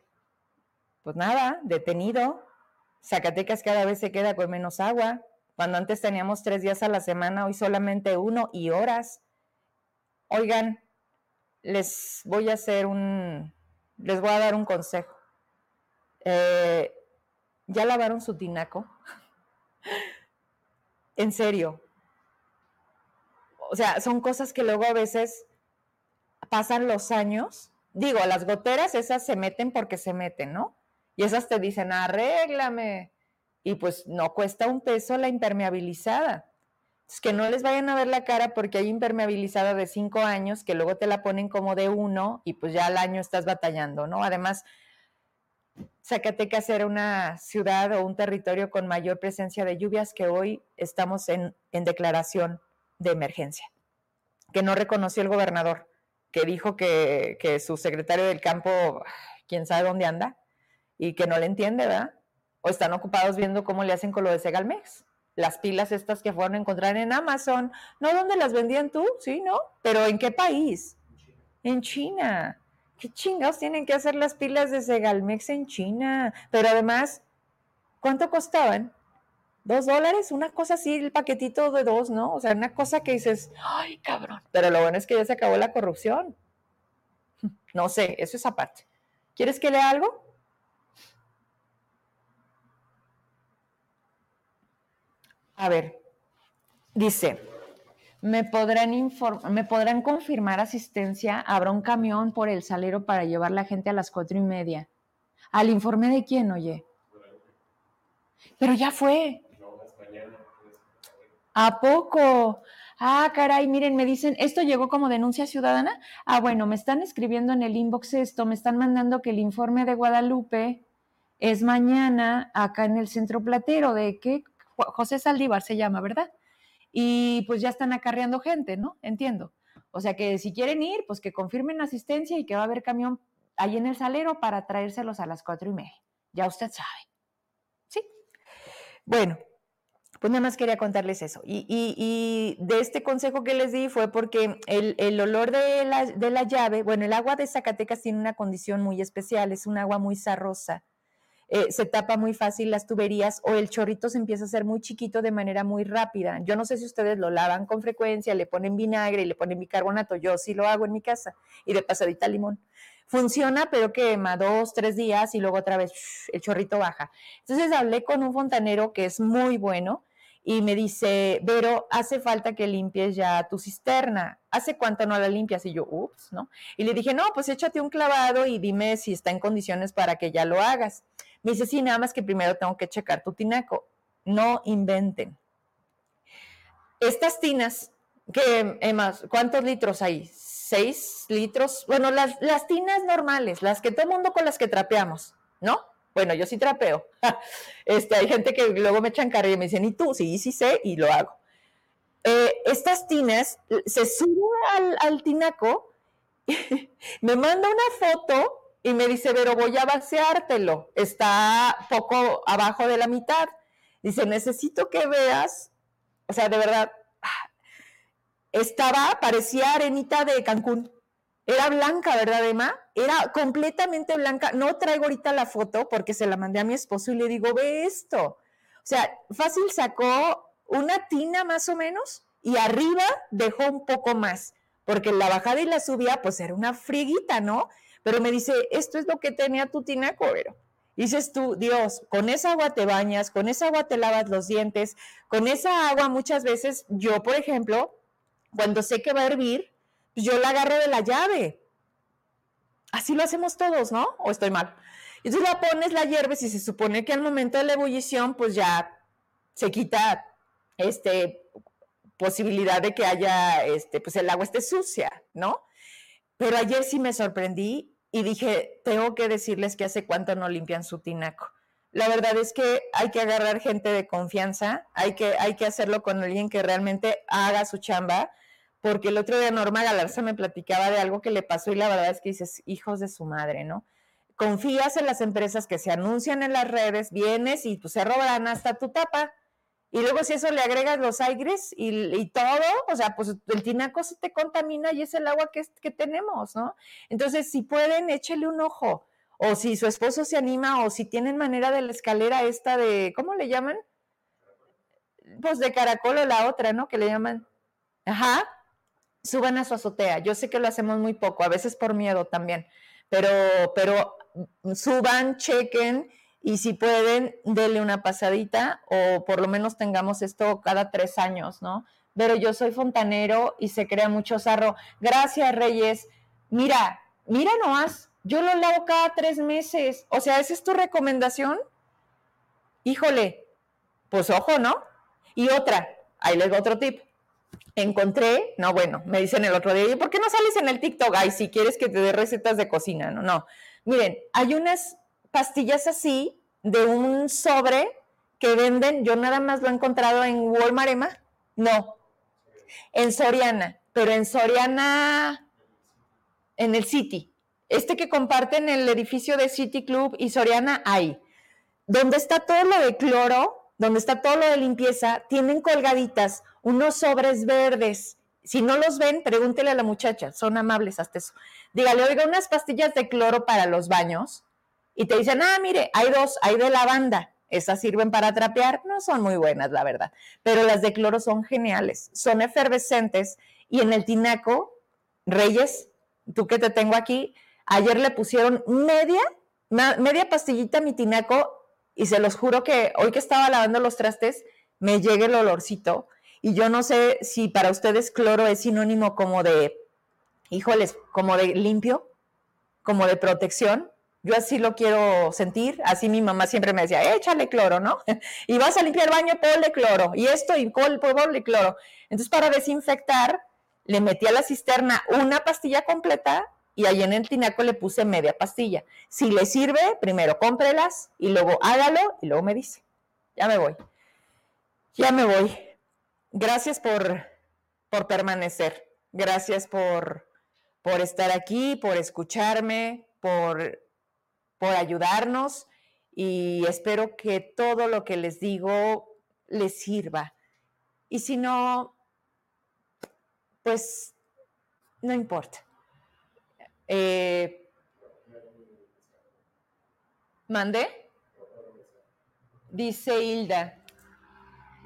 [SPEAKER 1] pues nada, detenido. Zacatecas cada vez se queda con menos agua. Cuando antes teníamos tres días a la semana, hoy solamente uno y horas. Oigan, les voy a hacer un, les voy a dar un consejo. Eh, ¿Ya lavaron su tinaco? (laughs) en serio, o sea, son cosas que luego a veces pasan los años. Digo, las goteras esas se meten porque se meten, ¿no? Y esas te dicen, arréglame. Y pues no cuesta un peso la impermeabilizada. Es que no les vayan a ver la cara porque hay impermeabilizada de cinco años que luego te la ponen como de uno y pues ya al año estás batallando, ¿no? Además, Zacatecas era una ciudad o un territorio con mayor presencia de lluvias que hoy estamos en declaración de emergencia, que no reconoció el gobernador, que dijo que, su secretario del campo, quién sabe dónde anda, y que no le entiende, ¿verdad? O están ocupados viendo cómo le hacen con lo de Segalmex. Las pilas estas que fueron a encontrar en Amazon, ¿no? ¿Dónde las vendían tú? Sí, ¿no? Pero ¿en qué país? En China. ¿Qué chingados tienen que hacer las pilas de Segalmex en China? Pero además, ¿cuánto costaban? Dos dólares, una cosa así, el paquetito de dos, ¿no? O sea, una cosa que dices, ay, cabrón. Pero lo bueno es que ya se acabó la corrupción. (laughs) No sé, eso es aparte. ¿Quieres que lea algo? A ver, dice, ¿me podrán, ¿me podrán confirmar asistencia? ¿Habrá un camión por el salero para llevar la gente a las cuatro y media? ¿Al informe de quién, oye? Pero ya fue. ¿A poco? Ah, caray, miren, me dicen, ¿esto llegó como denuncia ciudadana? Ah, bueno, me están escribiendo en el inbox esto, me están mandando que el informe de Guadalupe es mañana acá en el centro platero de que José Saldívar se llama, ¿verdad? Y pues ya están acarreando gente, ¿no? Entiendo. O sea que si quieren ir, pues que confirmen asistencia y que va a haber camión ahí en el salero para traérselos a las cuatro y media. Ya usted sabe. ¿Sí? Bueno, pues nada más quería contarles eso. Y, de este consejo que les di fue porque el, olor de la, llave, bueno, el agua de Zacatecas tiene una condición muy especial, es un agua muy sarrosa. Eh, se tapa muy fácil las tuberías o el chorrito se empieza a hacer muy chiquito de manera muy rápida. Yo no sé si ustedes lo lavan con frecuencia, le ponen vinagre y le ponen bicarbonato. Yo sí lo hago en mi casa y de pasadita limón. Funciona, pero quema dos, tres días y luego otra vez el chorrito baja. Entonces hablé con un fontanero que es muy bueno y me dice, Vero, hace falta que limpies ya tu cisterna. ¿Hace cuánto no la limpias? Y yo, ups, ¿no? Y le dije, no, pues échate un clavado y dime si está en condiciones para que ya lo hagas. Me dice, sí, nada más que primero tengo que checar tu tinaco. No inventen. Estas tinas, que, más, ¿cuántos litros hay? ¿Seis litros? Bueno, las, las tinas normales, las que todo el mundo con las que trapeamos, ¿no? Bueno, yo sí trapeo. (laughs) Este, hay gente que luego me echan cara y me dicen, ¿y tú? Sí, sí sé y lo hago. Eh, estas tinas, se sube al, tinaco, (laughs) me manda una foto y me dice, pero voy a vaciártelo. Está poco abajo de la mitad. Dice, necesito que veas, o sea, de verdad, estaba, parecía arenita de Cancún. Era blanca, ¿verdad, Emma? Era completamente blanca. No traigo ahorita la foto porque se la mandé a mi esposo y le digo, ve esto. O sea, fácil sacó una tina más o menos y arriba dejó un poco más, porque la bajada y la subida pues era una friguita, ¿no? Pero me dice, esto es lo que tenía tu tina, Cobero. Dices tú, Dios, con esa agua te bañas, con esa agua te lavas los dientes, con esa agua muchas veces yo, por ejemplo, cuando sé que va a hervir, yo la agarro de la llave. Así lo hacemos todos, ¿no? ¿O estoy mal? Tú la pones, la hierves y se supone que al momento de la ebullición, pues ya se quita este posibilidad de que haya, este, pues el agua esté sucia, ¿no? Pero ayer sí me sorprendí y dije, tengo que decirles que hace cuánto no limpian su tinaco. La verdad es que hay que agarrar gente de confianza, hay que, hay que hacerlo con alguien que realmente haga su chamba porque el otro día Norma Galarza me platicaba de algo que le pasó y la verdad es que dices, hijos de su madre, ¿no? Confías en las empresas que se anuncian en las redes, vienes y pues se robarán hasta tu tapa. Y luego si eso le agregas los aires y, todo, o sea, pues el tinaco se te contamina y es el agua que, que tenemos, ¿no? Entonces, si pueden, échele un ojo. O si su esposo se anima o si tienen manera de la escalera esta de, ¿cómo le llaman? Pues de caracol o la otra, ¿no? Que le llaman. Ajá, suban a su azotea. Yo sé que lo hacemos muy poco, a veces por miedo también, pero, pero suban, chequen y si pueden, denle una pasadita o por lo menos tengamos esto cada tres años, ¿no? Pero yo soy fontanero y se crea mucho sarro. Gracias, Reyes. Mira, mira nomás, yo lo lavo cada tres meses. O sea, ¿esa es tu recomendación? Híjole, pues ojo, ¿no? Y otra, ahí les doy otro tip encontré, no, bueno, me dicen el otro día, ¿por qué no sales en el TikTok? Ay, si quieres que te dé recetas de cocina, no, no. Miren, hay unas pastillas así de un sobre que venden, yo nada más lo he encontrado en Walmart, Emma, no, en Soriana, pero en Soriana, en el City. Este que comparten el edificio de City Club y Soriana, hay. Donde está todo lo de cloro, donde está todo lo de limpieza, tienen colgaditas unos sobres verdes. Si no los ven, pregúntele a la muchacha, son amables hasta eso. Dígale, oiga, unas pastillas de cloro para los baños. Y te dicen, ah, mire, hay dos, hay de lavanda. Esas sirven para trapear, no son muy buenas, la verdad. Pero las de cloro son geniales, son efervescentes. Y en el tinaco, Reyes, tú que te tengo aquí, ayer le pusieron media, media pastillita a mi tinaco y se los juro que hoy que estaba lavando los trastes, me llega el olorcito y yo no sé si para ustedes cloro es sinónimo como de, híjoles, como de limpio, como de protección. Yo así lo quiero sentir. Así mi mamá siempre me decía, échale cloro, ¿no? (laughs) y vas a limpiar el baño, ponle cloro. Y esto, y ponle cloro. Entonces, para desinfectar, le metí a la cisterna una pastilla completa y ahí en el tinaco le puse media pastilla. Si le sirve, primero cómprelas y luego hágalo y luego me dice. Ya me voy. Ya me voy. Gracias por, por permanecer. Gracias por, por estar aquí, por escucharme, por, por ayudarnos y espero que todo lo que les digo les sirva. Y si no, pues no importa. Eh, ¿Mande? Dice Hilda.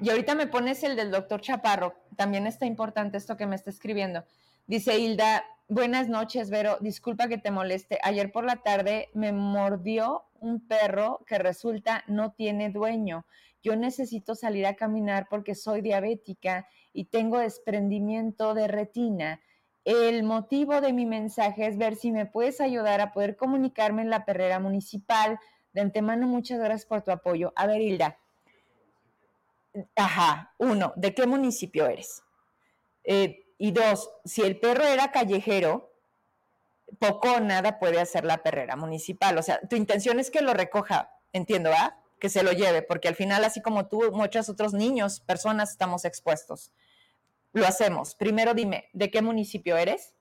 [SPEAKER 1] Y ahorita me pones el del doctor Chaparro. También está importante esto que me está escribiendo. Dice Hilda, buenas noches, Vero. Disculpa que te moleste. Ayer por la tarde me mordió un perro que resulta no tiene dueño. Yo necesito salir a caminar porque soy diabética y tengo desprendimiento de retina. El motivo de mi mensaje es ver si me puedes ayudar a poder comunicarme en la perrera municipal. De antemano, muchas gracias por tu apoyo. A ver, Hilda. Ajá, uno, ¿de qué municipio eres? Eh, y dos, si el perro era callejero, poco o nada puede hacer la perrera municipal. O sea, tu intención es que lo recoja, entiendo, ¿ah? Que se lo lleve, porque al final, así como tú, muchos otros niños, personas, estamos expuestos. Lo hacemos. Primero dime, ¿de qué municipio eres?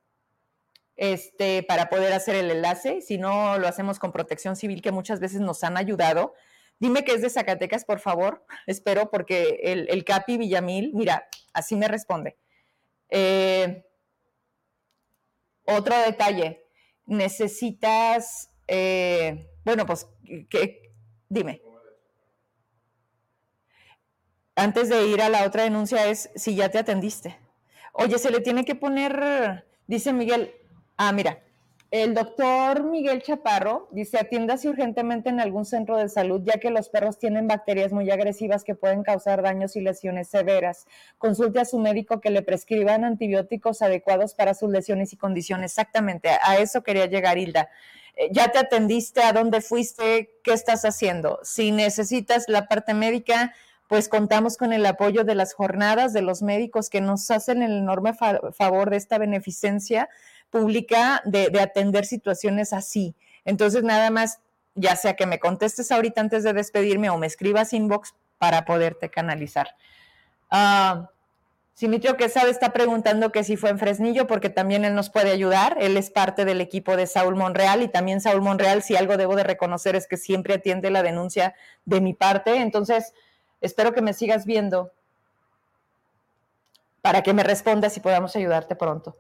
[SPEAKER 1] Este, para poder hacer el enlace. Si no, lo hacemos con protección civil, que muchas veces nos han ayudado. Dime que es de Zacatecas, por favor. (laughs) Espero, porque el, el Capi Villamil, mira, así me responde. Eh, otro detalle, necesitas, eh, bueno, pues, dime. Antes de ir a la otra denuncia es si ya te atendiste. Oye, se le tiene que poner, dice Miguel, ah, mira, el doctor Miguel Chaparro dice, atiéndase urgentemente en algún centro de salud, ya que los perros tienen bacterias muy agresivas que pueden causar daños y lesiones severas. Consulte a su médico que le prescriban antibióticos adecuados para sus lesiones y condiciones. Exactamente, a eso quería llegar, Hilda. Eh, ¿Ya te atendiste? ¿A dónde fuiste? ¿Qué estás haciendo? Si necesitas la parte médica, pues contamos con el apoyo de las jornadas de los médicos que nos hacen el enorme favor de esta beneficencia pública de, atender situaciones así. Entonces, nada más, ya sea que me contestes ahorita antes de despedirme o me escribas inbox para poderte canalizar. Uh, Simitrio Quesada está preguntando que si fue en Fresnillo, porque también él nos puede ayudar. Él es parte del equipo de Saúl Monreal y también Saúl Monreal, si algo debo de reconocer es que siempre atiende la denuncia de mi parte. Entonces, espero que me sigas viendo para que me respondas y podamos ayudarte pronto.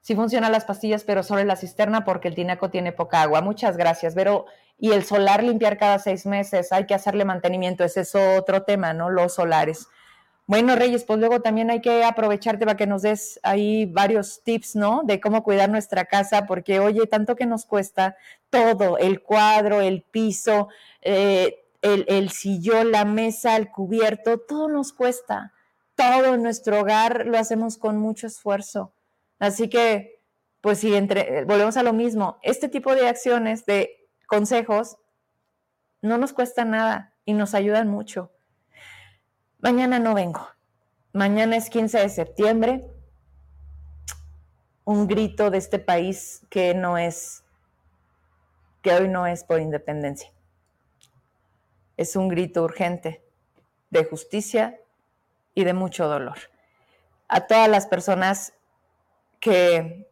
[SPEAKER 1] Sí funcionan las pastillas, pero solo en la cisterna porque el tinaco tiene poca agua. Muchas gracias, Pero Y el solar limpiar cada seis meses, hay que hacerle mantenimiento, ese es otro tema, ¿no? Los solares. Bueno, Reyes, pues luego también hay que aprovecharte para que nos des ahí varios tips, ¿no? De cómo cuidar nuestra casa, porque oye, tanto que nos cuesta todo, el cuadro, el piso, eh, el, el sillón, la mesa, el cubierto, todo nos cuesta. Todo en nuestro hogar lo hacemos con mucho esfuerzo. Así que, pues si entre, volvemos a lo mismo, este tipo de acciones, de consejos, no nos cuesta nada y nos ayudan mucho. Mañana no vengo. Mañana es 15 de septiembre. Un grito de este país que no es, que hoy no es por independencia. Es un grito urgente de justicia y de mucho dolor. A todas las personas que,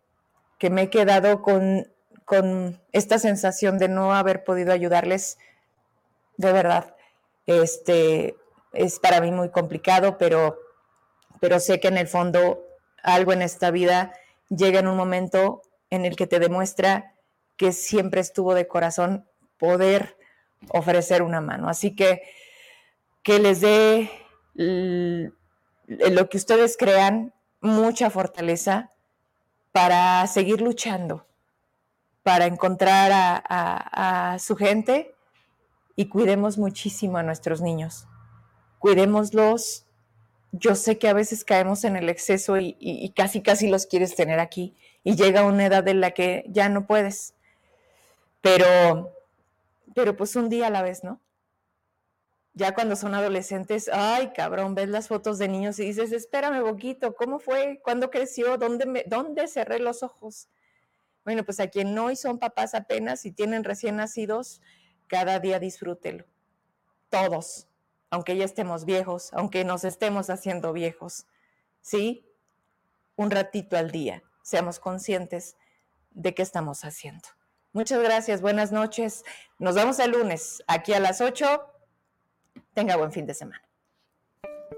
[SPEAKER 1] me he quedado con, con, esta sensación de no haber podido ayudarles, de verdad. Este, es para mí muy complicado, pero, pero sé que en el fondo algo en esta vida llega en un momento en el que te demuestra que siempre estuvo de corazón poder ofrecer una mano. Así que que les dé lo que ustedes crean mucha fortaleza, para seguir luchando, para encontrar a, su gente y cuidemos muchísimo a nuestros niños. Cuidémoslos. Yo sé que a veces caemos en el exceso y, y, casi, casi los quieres tener aquí y llega una edad en la que ya no puedes. Pero, pero pues un día a la vez, ¿no? ya cuando son adolescentes, ay, cabrón, ves las fotos de niños y dices, espérame poquito, ¿cómo fue? ¿Cuándo creció? ¿Dónde, me, ¿Dónde cerré los ojos? Bueno, pues a quien no y son papás apenas y tienen recién nacidos, cada día disfrútelo. Todos, aunque ya estemos viejos, aunque nos estemos haciendo viejos. ¿Sí? Un ratito al día, seamos conscientes de qué estamos haciendo. Muchas gracias, buenas noches. Nos vemos el lunes aquí a las 8 Tenga buen fin de semana.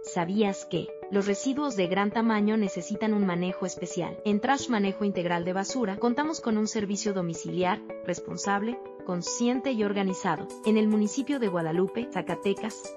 [SPEAKER 3] ¿Sabías que los residuos de gran tamaño necesitan un manejo especial? En Trash Manejo Integral de Basura contamos con un servicio domiciliar, responsable, consciente y organizado. En el municipio de Guadalupe, Zacatecas,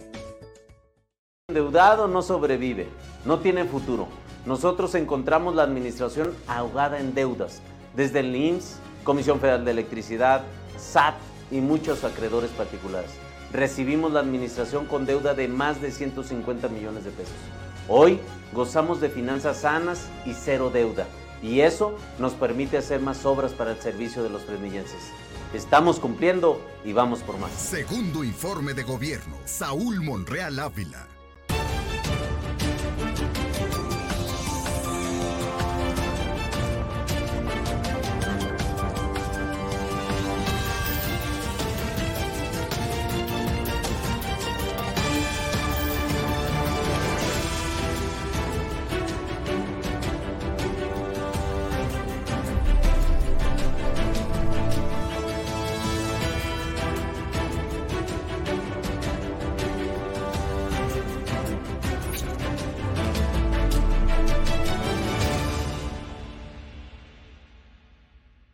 [SPEAKER 4] Endeudado no sobrevive, no tiene futuro. Nosotros encontramos la administración ahogada en deudas, desde el IMSS, Comisión Federal de Electricidad, SAT y muchos acreedores particulares. Recibimos la administración con deuda de más de 150 millones de pesos. Hoy gozamos de finanzas sanas y cero deuda, y eso nos permite hacer más obras para el servicio de los fresnillenses. Estamos cumpliendo y vamos por más.
[SPEAKER 5] Segundo informe de gobierno, Saúl Monreal Ávila.